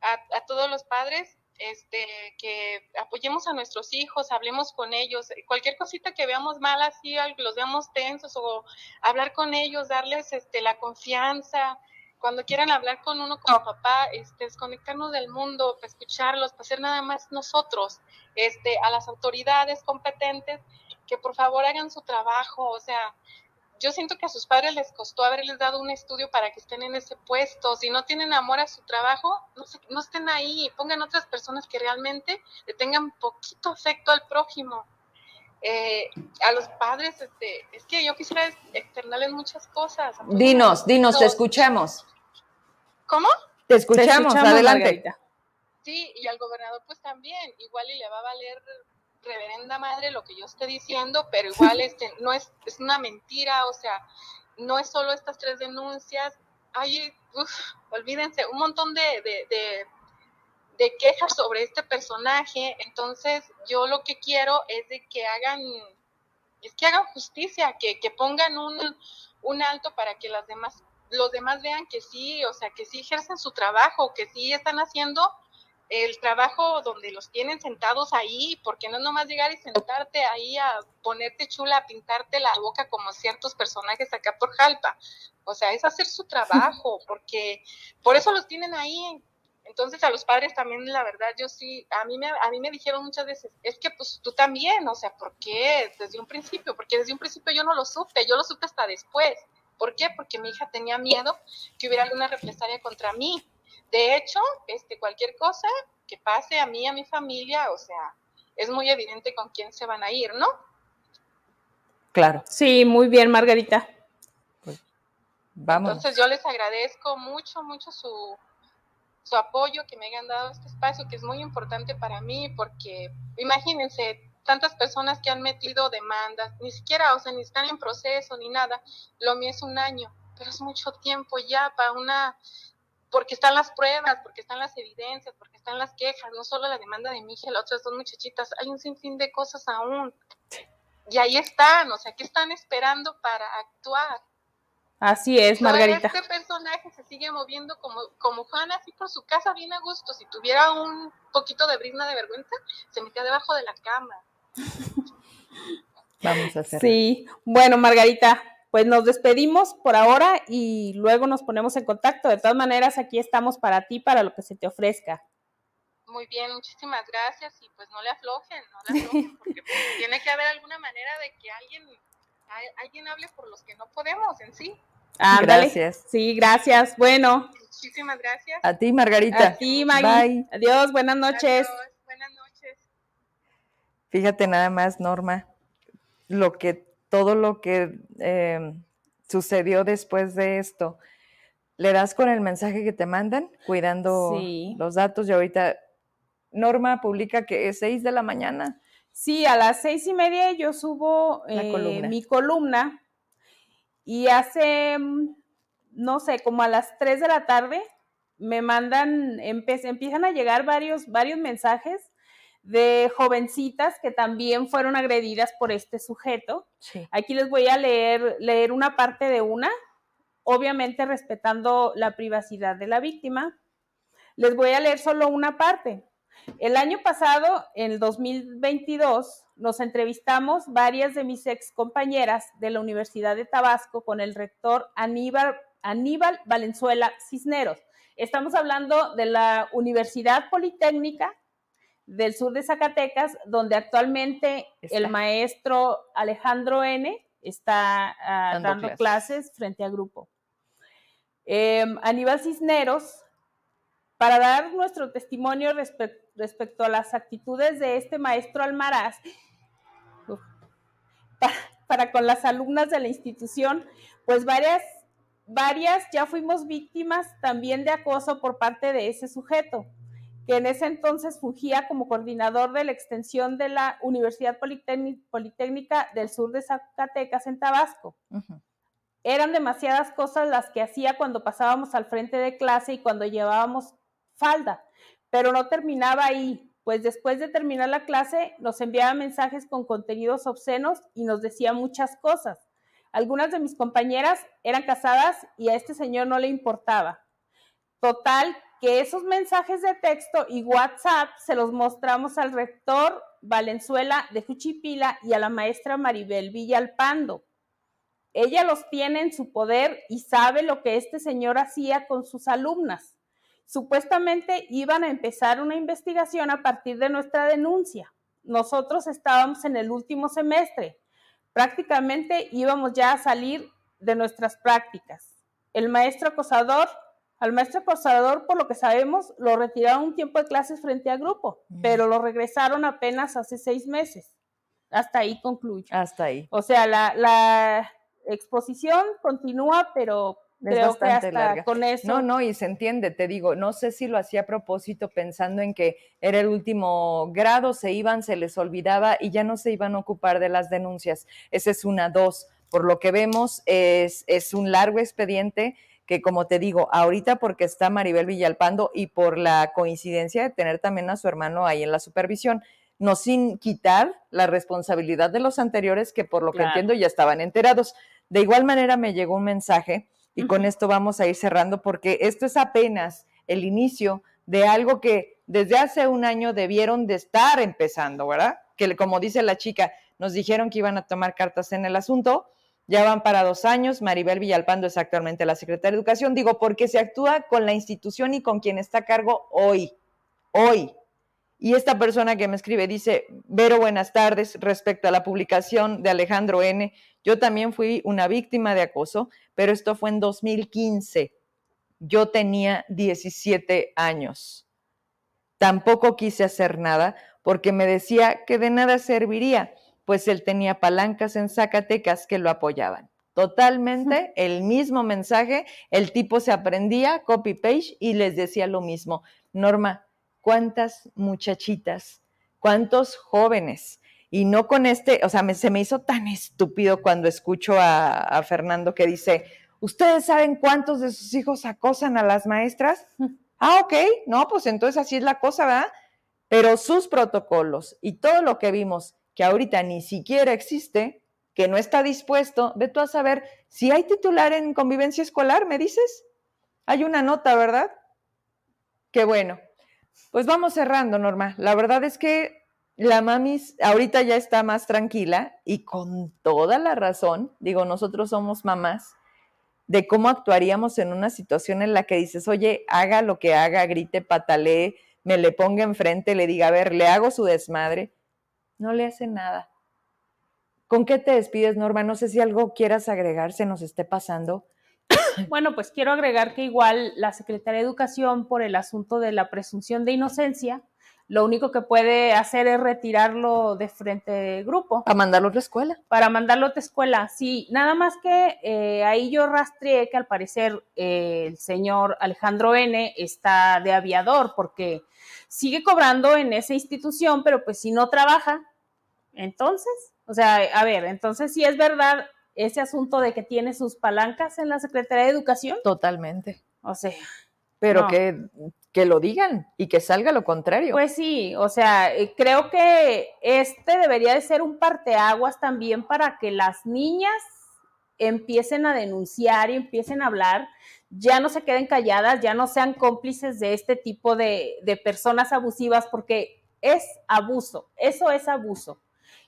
a, todos los padres, este, que apoyemos a nuestros hijos, hablemos con ellos, cualquier cosita que veamos mal así, los veamos tensos o hablar con ellos, darles este, la confianza, cuando quieran hablar con uno como papá, este, desconectarnos del mundo, para escucharlos, para ser nada más nosotros, este, a las autoridades competentes, que por favor hagan su trabajo, o sea, yo siento que a sus padres les costó haberles dado un estudio para que estén en ese puesto. Si no tienen amor a su trabajo, no, no estén ahí. Pongan otras personas que realmente le tengan poquito afecto al prójimo. Eh, a los padres, este, es que yo quisiera externarles muchas cosas. Dinos, dinos, te escuchamos. ¿Cómo? Te escuchamos, adelante. Sí, y al gobernador pues también, igual y le va a valer reverenda madre lo que yo esté diciendo, pero igual este, no es, es una mentira, o sea, no es solo estas tres denuncias, hay, olvídense, un montón de, de, de, quejas sobre este personaje, entonces yo lo que quiero es de que hagan, es que hagan justicia, que, que pongan un, un alto para que las demás, los demás vean que sí, o sea, que sí ejercen su trabajo, que sí están haciendo el trabajo donde los tienen sentados ahí, porque no es nomás llegar y sentarte ahí a ponerte chula, a pintarte la boca como ciertos personajes acá por Jalpa. O sea, es hacer su trabajo, porque por eso los tienen ahí. Entonces a los padres también, la verdad, yo sí, a mí me, a mí me dijeron muchas veces, es que pues tú también, o sea, ¿por qué? Desde un principio, porque desde un principio yo no lo supe, yo lo supe hasta después. ¿Por qué? Porque mi hija tenía miedo que hubiera alguna represalia contra mí de hecho, este, cualquier cosa que pase a mí, a mi familia, o sea, es muy evidente con quién se van a ir, ¿no? Claro. Sí, muy bien, Margarita. Pues, vamos. Entonces yo les agradezco mucho, mucho su, su apoyo, que me hayan dado este espacio, que es muy importante para mí, porque imagínense, tantas personas que han metido demandas, ni siquiera, o sea, ni están en proceso ni nada, lo mío es un año, pero es mucho tiempo ya para una porque están las pruebas, porque están las evidencias, porque están las quejas, no solo la demanda de mi hija, las otras dos muchachitas, hay un sinfín de cosas aún. Y ahí están, o sea, ¿qué están esperando para actuar? Así es, Margarita. este personaje se sigue moviendo como, como Juan, así por su casa, bien a gusto. Si tuviera un poquito de brisna de vergüenza, se metía debajo de la cama. Vamos a hacer. Sí, bueno, Margarita, pues nos despedimos por ahora y luego nos ponemos en contacto. De todas maneras, aquí estamos para ti, para lo que se te ofrezca. Muy bien, muchísimas gracias y pues no le aflojen, no le aflojen, porque pues, tiene que haber alguna manera de que alguien, alguien hable por los que no podemos en sí. Ah, gracias. Sí, gracias. Bueno. Muchísimas gracias. A ti, Margarita. A ti, Maggie. Adiós, buenas noches. buenas noches. Fíjate nada más, Norma, lo que todo lo que em, sucedió después de esto, le das con el mensaje que te mandan, cuidando los datos. Y ahorita Norma publica que es 6 de la mañana. Sí, a las seis y media yo subo eh, mi columna y hace, mm, no sé, como a las 3 de la tarde me mandan, empiezan a llegar varios, varios mensajes de jovencitas que también fueron agredidas por este sujeto. Aquí les voy a leer, leer una parte de una, obviamente respetando la privacidad de la víctima. Les voy a leer solo una parte. El año pasado, en el 2022, nos entrevistamos varias de mis ex compañeras de la Universidad de Tabasco con el rector Aníbal, Aníbal Valenzuela Cisneros. Estamos hablando de la Universidad Politécnica del sur de Zacatecas, donde actualmente el maestro Alejandro N. está ah, dando, clases. frente a grupo. Em, Aníbal Cisneros, para dar nuestro testimonio respecto a las actitudes de este maestro Almaraz, para, con las alumnas de la institución, pues varias, varias ya fuimos víctimas también de acoso por parte de ese sujeto que en ese entonces fungía como coordinador de la extensión de la Universidad Politécnica del Sur de Zacatecas en Tabasco. Eran demasiadas cosas las que hacía cuando pasábamos al frente de clase y cuando llevábamos falda, pero no terminaba ahí, pues después de terminar la clase nos enviaba mensajes con contenidos obscenos y nos decía muchas cosas. Algunas de mis compañeras eran casadas y a este señor no le importaba. Total, que esos mensajes de texto y WhatsApp se los mostramos al rector Valenzuela de Juchipila y a la maestra Maribel Villalpando. Ella los tiene en su poder y sabe lo que este señor hacía con sus alumnas. Supuestamente iban a empezar una investigación a partir de nuestra denuncia. Nosotros estábamos en el último semestre. Prácticamente íbamos ya a salir de nuestras prácticas. El maestro acosador, al maestro acosador, por lo que sabemos, lo retiraron un tiempo de clases frente al grupo, pero lo regresaron apenas hace seis meses. Hasta ahí concluye. Hasta ahí. O sea, la, la exposición continúa, pero creo que hasta larga. con eso. No, no, y se entiende, te digo, no sé si lo hacía a propósito pensando en que era el último grado, se iban, se les olvidaba y ya no se iban a ocupar de las denuncias. Esa es una, dos. Por lo que vemos, es, es un largo expediente que como te digo, ahorita porque está Maribel Villalpando y por la coincidencia de tener también a su hermano ahí en la supervisión, no sin quitar la responsabilidad de los anteriores que por lo que entiendo ya estaban enterados. De igual manera me llegó un mensaje y con esto vamos a ir cerrando porque esto es apenas el inicio de algo que desde hace un año debieron de estar empezando, ¿verdad? Que como dice la chica, nos dijeron que iban a tomar cartas en el asunto, ya van para dos años, Maribel Villalpando es actualmente la secretaria de Educación, digo, porque se actúa con la institución y con quien está a cargo hoy, hoy, y esta persona que me escribe dice, Vero, buenas tardes, respecto a la publicación de Alejandro N., yo también fui una víctima de acoso, pero esto fue en 2015. Yo tenía 17 años. Tampoco quise hacer nada porque me decía que de nada serviría, pues él tenía palancas en Zacatecas que lo apoyaban. Totalmente el mismo mensaje, el tipo se aprendía copy page y les decía lo mismo. Norma, cuántas muchachitas, cuántos jóvenes. Y no con este, o sea, se me hizo tan estúpido cuando escucho a, Fernando que dice, ¿ustedes saben cuántos de sus hijos acosan a las maestras? Ah, ok, no, pues entonces así es la cosa, ¿verdad? Pero sus protocolos y todo lo que vimos, que ahorita ni siquiera existe, que no está dispuesto, ve tú a saber si hay titular en convivencia escolar, ¿me dices? Hay una nota, ¿verdad? Qué bueno. Pues vamos cerrando, Norma. La verdad es que la mami ahorita ya está más tranquila y con toda la razón, digo, nosotros somos mamás, de cómo actuaríamos en una situación en la que dices, oye, haga lo que haga, grite, patalee, me le ponga enfrente, le diga, a ver, le hago su desmadre. No le hace nada. ¿Con qué te despides, Norma? No sé si algo quieras agregar, se nos esté pasando. Bueno, pues quiero agregar que igual la Secretaría de Educación, por el asunto de la presunción de inocencia, lo único que puede hacer es retirarlo de frente de grupo. Para mandarlo a otra escuela. Para mandarlo a otra escuela, sí. Nada más que eh, ahí yo rastreé que al parecer eh, el señor Alejandro N está de aviador porque sigue cobrando en esa institución, pero pues si no trabaja, entonces, o sea, a ver, entonces si es verdad ese asunto de que tiene sus palancas en la Secretaría de Educación. Totalmente. O sea. Pero que, que lo digan y que salga lo contrario. Pues sí, o sea, eh, creo que este debería de ser un parteaguas también para que las niñas empiecen a denunciar y empiecen a hablar, ya no se queden calladas, ya no sean cómplices de este tipo de, de personas abusivas, porque es abuso, eso es abuso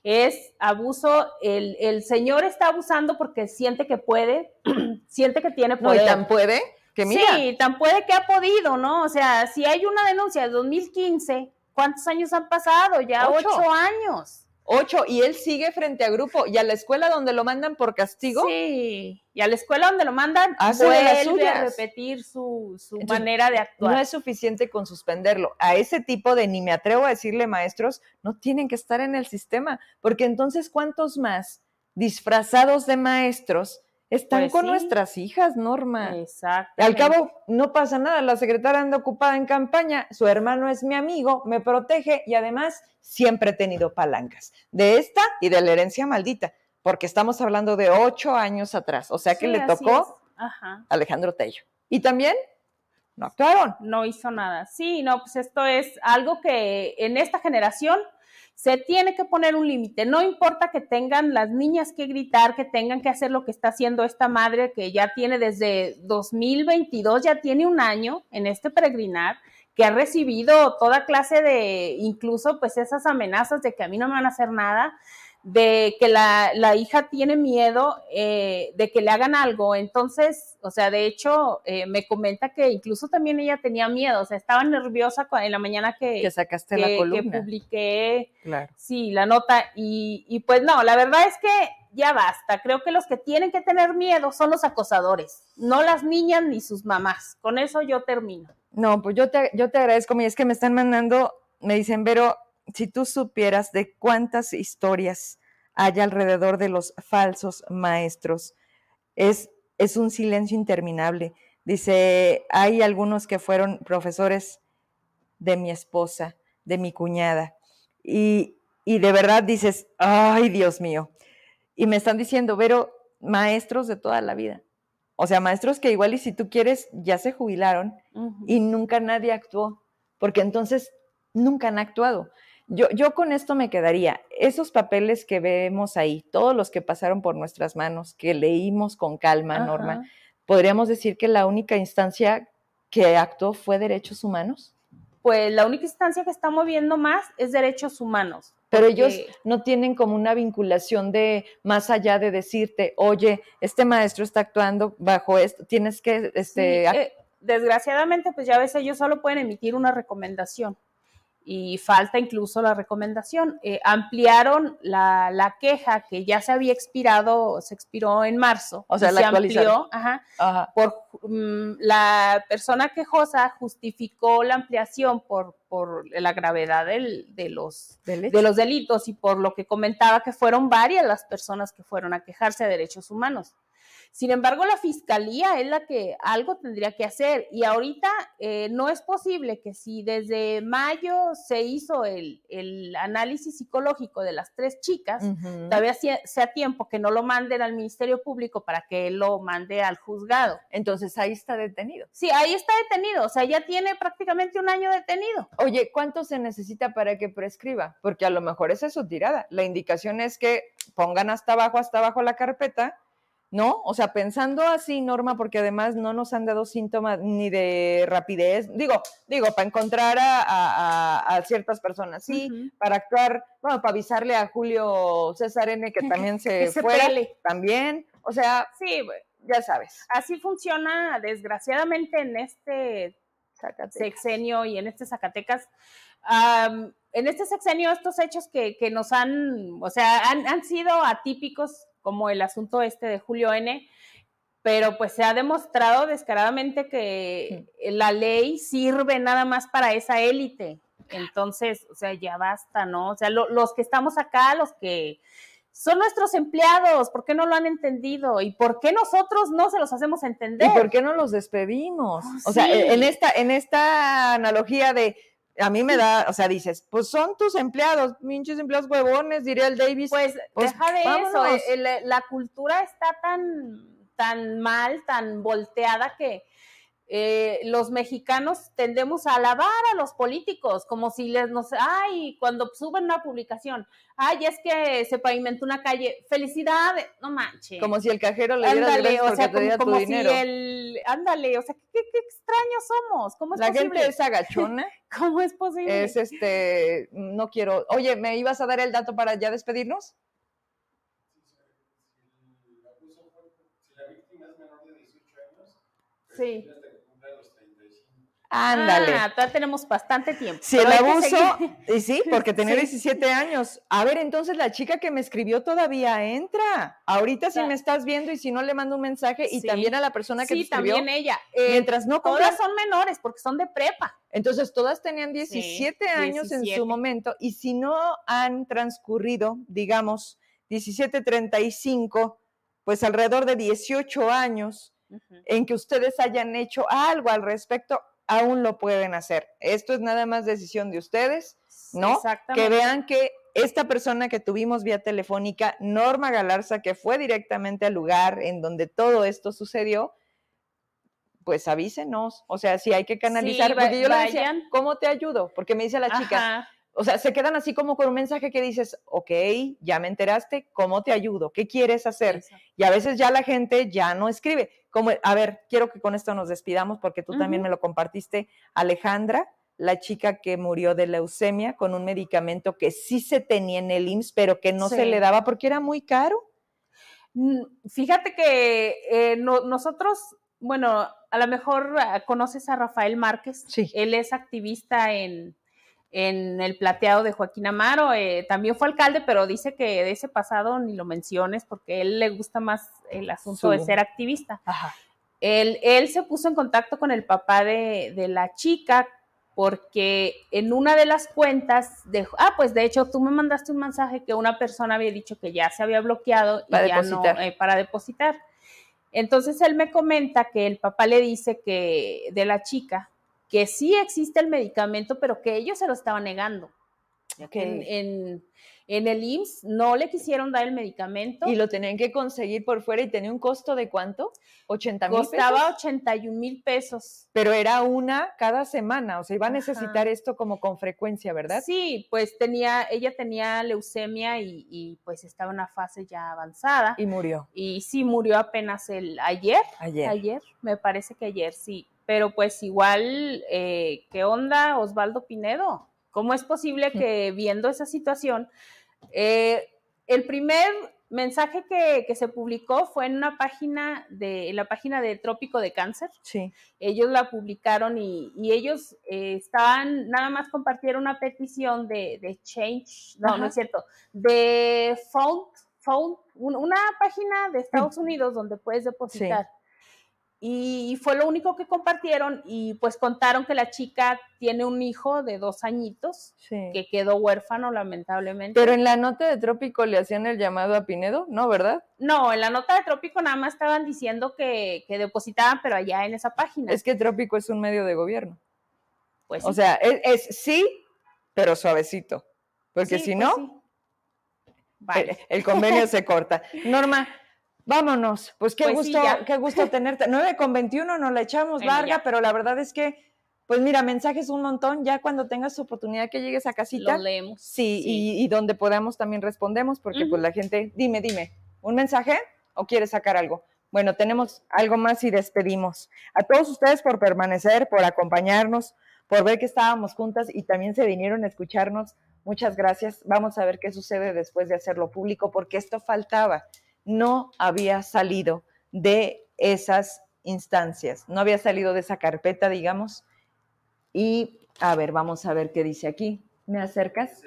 es abuso, el, el, señor está abusando porque siente que puede, siente que tiene poder. No, y tan puede que mira. Sí, tan puede que ha podido, ¿no? O sea, si hay una denuncia de 2015, ¿cuántos años han pasado? Ya ocho años. Ocho, y él sigue frente a grupo. ¿Y a la escuela donde lo mandan por castigo? Sí, y a la escuela donde lo mandan Hace vuelve a repetir su, su manera de actuar. No es suficiente con suspenderlo. A ese tipo de, ni me atrevo a decirle maestros, no tienen que estar en el sistema, porque entonces, ¿cuántos más disfrazados de maestros están pues con nuestras hijas, Norma. Exacto. Al cabo, no pasa nada, la secretaria anda ocupada en campaña, su hermano es mi amigo, me protege y además siempre he tenido palancas de esta y de la herencia maldita, porque estamos hablando de ocho años atrás, o sea que le tocó Alejandro Tello. Y también no actuaron. No hizo nada. Sí, no, pues esto es algo que en esta generación Se tiene que poner un límite. No importa que tengan las niñas que gritar, que tengan que hacer lo que está haciendo esta madre que ya tiene desde 2022, ya tiene un año en este peregrinar, que ha recibido toda clase de, incluso pues esas amenazas de que a mí no me van a hacer nada de que la, hija tiene miedo eh, de que le hagan algo. Entonces, o sea, de hecho, eh, me comenta que incluso también ella tenía miedo, o sea, estaba nerviosa en la mañana que, que sacaste la columna. Que publiqué, sí, la nota. Y, y pues no, la verdad es que ya basta. Creo que los que tienen que tener miedo son los acosadores, no las niñas ni sus mamás. Con eso yo termino. No, pues yo te, yo te agradezco, y es que me están mandando, me dicen, Vero, si tú supieras de cuántas historias hay alrededor de los falsos maestros, es, es un silencio interminable. Dice, hay algunos que fueron profesores de mi esposa, de mi cuñada, y, y de verdad dices, ay Dios mío. Y me están diciendo, pero maestros de toda la vida. O sea, maestros que igual y si tú quieres ya se jubilaron y nunca nadie actuó, porque entonces nunca han actuado. Yo, yo con esto me quedaría. Esos papeles que vemos ahí, todos los que pasaron por nuestras manos, que leímos con calma, Norma, ¿podríamos decir que la única instancia que actuó fue derechos humanos? Pues la única instancia que está moviendo más es derechos humanos. Pero ellos no tienen como una vinculación de más allá de decirte, oye, este maestro está actuando bajo esto, tienes que... Este, eh, desgraciadamente, pues ya ves, ellos solo pueden emitir una recomendación y falta incluso la recomendación. Eh, ampliaron la, queja que ya se había expirado, se expiró en marzo. O sea, la se amplió, ajá, por mm, la persona quejosa justificó la ampliación por, por la gravedad del, de, los, de los delitos y por lo que comentaba que fueron varias las personas que fueron a quejarse de derechos humanos. Sin embargo, la fiscalía es la que algo tendría que hacer y ahorita eh, no es posible que si desde mayo se hizo el, análisis psicológico de las tres chicas, todavía sea, tiempo que no lo manden al Ministerio Público para que lo mande al juzgado. Entonces ahí está detenido. Sí, ahí está detenido, o sea, ya tiene prácticamente un año detenido. Oye, ¿cuánto se necesita para que prescriba? Porque a lo mejor esa es su tirada. La indicación es que pongan hasta abajo, hasta abajo la carpeta ¿no? O sea, pensando así, Norma, porque además no nos han dado síntomas ni de rapidez, digo, digo, para encontrar a, ciertas personas, sí, para actuar, bueno, para avisarle a Julio César N que también se, fue, también, o sea, sí, ya sabes. Así funciona, desgraciadamente, en este sexenio y en este Zacatecas. en este sexenio, estos hechos que, nos han, o sea, han, han sido atípicos como el asunto este de Julio N., pero pues se ha demostrado descaradamente que la ley sirve nada más para esa élite. Entonces, o sea, ya basta, ¿no? O sea, los que estamos acá, los que son nuestros empleados, ¿por qué no lo han entendido? ¿Y por qué nosotros no se los hacemos entender? ¿Y por qué no los despedimos? Oh, o sea, en esta, en esta analogía de a mí me da, o sea, dices, pues son tus empleados, pinches empleados huevones, diría el Davis. Pues, pues deja de eso, la cultura está tan, tan mal, tan volteada que eh, los mexicanos tendemos a alabar a los políticos, como si les, no sé, ay, cuando suben una publicación, ay, es que se pavimentó una calle, felicidades, no manches. Como si el cajero le diera ándale, o sea, como, si el, ándale, o sea, qué, qué, extraños somos, ¿cómo es La gente es agachona. ¿Cómo es posible? Es este, no quiero, oye, ¿me ibas a dar el dato para ya despedirnos? Sí. Ándale. Ah, todavía tenemos bastante tiempo. Si el abuso, y sí, porque tenía 17 años. A ver, entonces la chica que me escribió todavía entra. Ahorita si me estás viendo y si no le mando un mensaje y también a la persona que te escribió. Sí, también ella. Eh, mientras no Todas son menores porque son de prepa. Entonces todas tenían 17 años en su momento y si no han transcurrido, digamos, 17, 35, pues alrededor de 18 años en que ustedes hayan hecho algo al respecto, aún lo pueden hacer. Esto es nada más decisión de ustedes, ¿no? Que vean que esta persona que tuvimos vía telefónica, Norma Galarza, que fue directamente al lugar en donde todo esto sucedió, pues avísenos. O sea, si hay que canalizar, porque yo le decía, ¿cómo te ayudo? Porque me dice la chica, o sea, se quedan así como con un mensaje que dices, ok, ya me enteraste, ¿cómo te ayudo? ¿Qué quieres hacer? Y a veces ya la gente ya no escribe. Como, a ver, quiero que con esto nos despidamos porque tú también me lo compartiste, Alejandra, la chica que murió de leucemia con un medicamento que sí se tenía en el IMSS, pero que no se le daba porque era muy caro. Mm, fíjate que eh, nosotros, bueno, a lo mejor ah, conoces a Rafael Márquez. Sí. Él es activista en, en el plateado de Joaquín Amaro. Eh, también fue alcalde, pero dice que de ese pasado ni lo menciones porque a él le gusta más el asunto de ser activista. Él, él, se puso en contacto con el papá de, de, la chica porque en una de las cuentas de ah pues de hecho tú me mandaste un mensaje que una persona había dicho que ya se había bloqueado y ya no eh, para depositar entonces él me comenta que el papá le dice que de la chica que sí existe el medicamento, pero que ellos se lo estaban negando. En, el IMSS no le quisieron dar el medicamento. Y lo tenían que conseguir por fuera y tenía un costo de cuánto? 80 mil Costaba 81 mil pesos. Pero era una cada semana, o sea, iba a necesitar esto como con frecuencia, ¿verdad? Sí, pues tenía, ella tenía leucemia y, y, pues estaba en una fase ya avanzada. Y murió. Y sí, murió apenas el ayer. Ayer. Ayer, me parece que ayer, sí pero pues igual, eh, ¿qué onda Osvaldo Pinedo? ¿Cómo es posible que viendo esa situación, eh, el primer mensaje que, se publicó fue en una página de la página de Trópico de Cáncer. Sí. Ellos la publicaron y, ellos eh, estaban, nada más compartieron una petición de, Change, no, no es cierto, de Found, Found, una página de Estados Unidos donde puedes depositar y fue lo único que compartieron y pues contaron que la chica tiene un hijo de dos añitos que quedó huérfano lamentablemente. Pero en la nota de Trópico le hacían el llamado a Pinedo, ¿no? ¿Verdad? No, en la nota de Trópico nada más estaban diciendo que, depositaban, pero allá en esa página. Es que Trópico es un medio de gobierno. Pues O sea, es, sí, pero suavecito. Porque si pues no, el convenio se corta. Norma, Vámonos, pues qué pues gusto, qué gusto tenerte. 9 con 21 nos la echamos larga, pero la verdad es que, pues mira, mensajes un montón, ya cuando tengas oportunidad que llegues a casita. Lo leemos. Sí, Y, donde podamos también respondemos, porque pues la gente, dime, dime, ¿un mensaje o quieres sacar algo? Bueno, tenemos algo más y despedimos. A todos ustedes por permanecer, por acompañarnos, por ver que estábamos juntas y también se vinieron a escucharnos. Muchas gracias. Vamos a ver qué sucede después de hacerlo público, porque esto faltaba no había salido de esas instancias, no había salido de esa carpeta, digamos. Y a ver, vamos a ver qué dice aquí. ¿Me acercas?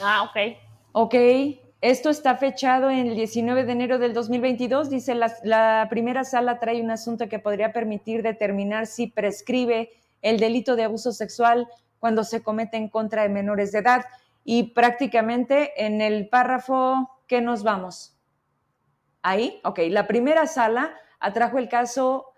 Ah, ok. Ok, esto está fechado en el 19 de enero del 2022. Dice, la, la primera sala trae un asunto que podría permitir determinar si prescribe el delito de abuso sexual cuando se comete en contra de menores de edad. Y prácticamente en el párrafo que nos vamos. Ahí, ok, la primera sala atrajo el caso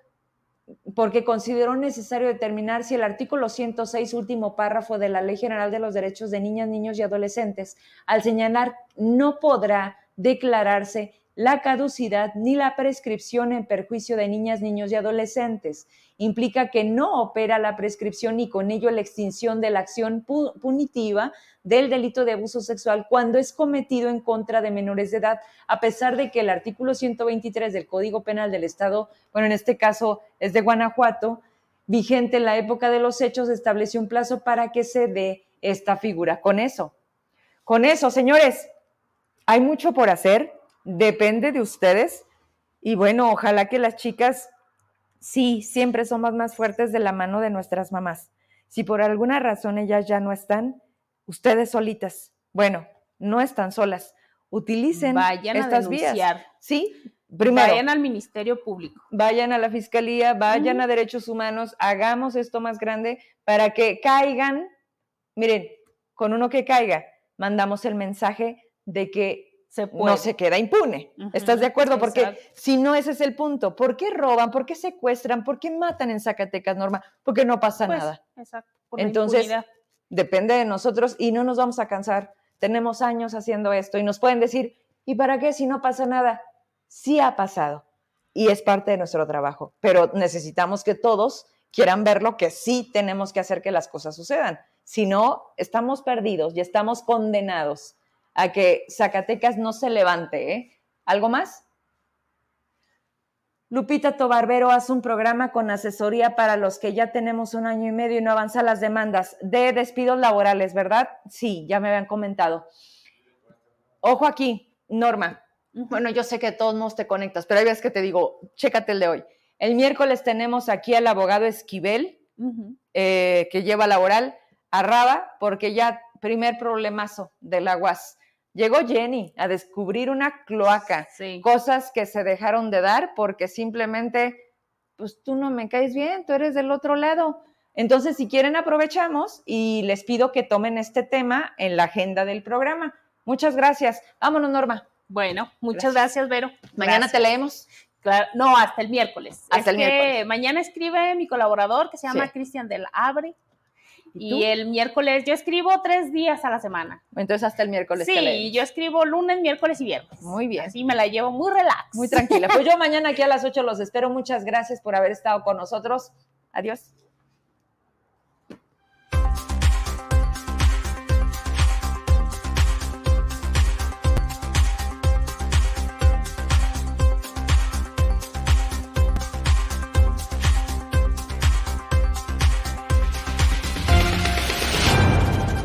porque consideró necesario determinar si el artículo 106, último párrafo de la Ley General de los Derechos de Niñas, Niños y Adolescentes, al señalar no podrá declararse la caducidad ni la prescripción en perjuicio de niñas, niños y adolescentes. Implica que no opera la prescripción y con ello la extinción de la acción punitiva del delito de abuso sexual cuando es cometido en contra de menores de edad, a pesar de que el artículo 123 del Código Penal del Estado, bueno, en este caso es de Guanajuato, vigente en la época de los hechos, estableció un plazo para que se dé esta figura. Con eso, con eso, señores, hay mucho por hacer depende de ustedes. Y bueno, ojalá que las chicas, sí, siempre somos más fuertes de la mano de nuestras mamás. Si por alguna razón ellas ya no están, ustedes solitas, bueno, no están solas. Utilicen vayan estas a vías. Sí, primero. Vayan al Ministerio Público. Vayan a la Fiscalía, vayan a Derechos Humanos, hagamos esto más grande para que caigan. Miren, con uno que caiga, mandamos el mensaje de que no se queda impune. ¿Estás de acuerdo? Porque si no, ese es el punto. ¿Por qué roban? ¿Por qué secuestran? ¿Por qué matan en Zacatecas, Norma? Porque no pasa pues, nada. Exacto. Entonces, depende de nosotros y no nos vamos a cansar. Tenemos años haciendo esto y nos pueden decir, ¿y para qué si no pasa nada? Sí ha pasado y es parte de nuestro trabajo, pero necesitamos que todos quieran verlo, que sí tenemos que hacer que las cosas sucedan. Si no, estamos perdidos y estamos condenados a que Zacatecas no se levante. ¿eh? ¿Algo más? Lupita Tobarbero hace un programa con asesoría para los que ya tenemos un año y medio y no avanzan las demandas de despidos laborales, ¿verdad? Sí, ya me habían comentado. Ojo aquí, Norma. Bueno, yo sé que todos nos te conectas, pero hay veces que te digo, chécate el de hoy. El miércoles tenemos aquí al abogado Esquivel, eh, que lleva laboral, a Raba, porque ya primer problemazo del aguas Llegó Jenny a descubrir una cloaca, cosas que se dejaron de dar porque simplemente, pues tú no me caes bien, tú eres del otro lado. Entonces, si quieren, aprovechamos y les pido que tomen este tema en la agenda del programa. Muchas gracias. Vámonos, Norma. Bueno, muchas gracias, Vero. Mañana te leemos. Claro, no, hasta el miércoles. Hasta el miércoles. Mañana escribe mi colaborador que se llama Cristian del Abre y, el miércoles, yo escribo tres días a la semana. Entonces hasta el miércoles. Sí, yo escribo lunes, miércoles y viernes. Muy bien. Así me la llevo muy relax. Muy tranquila. Pues yo mañana aquí a las 8 los espero. Muchas gracias por haber estado con nosotros. Adiós.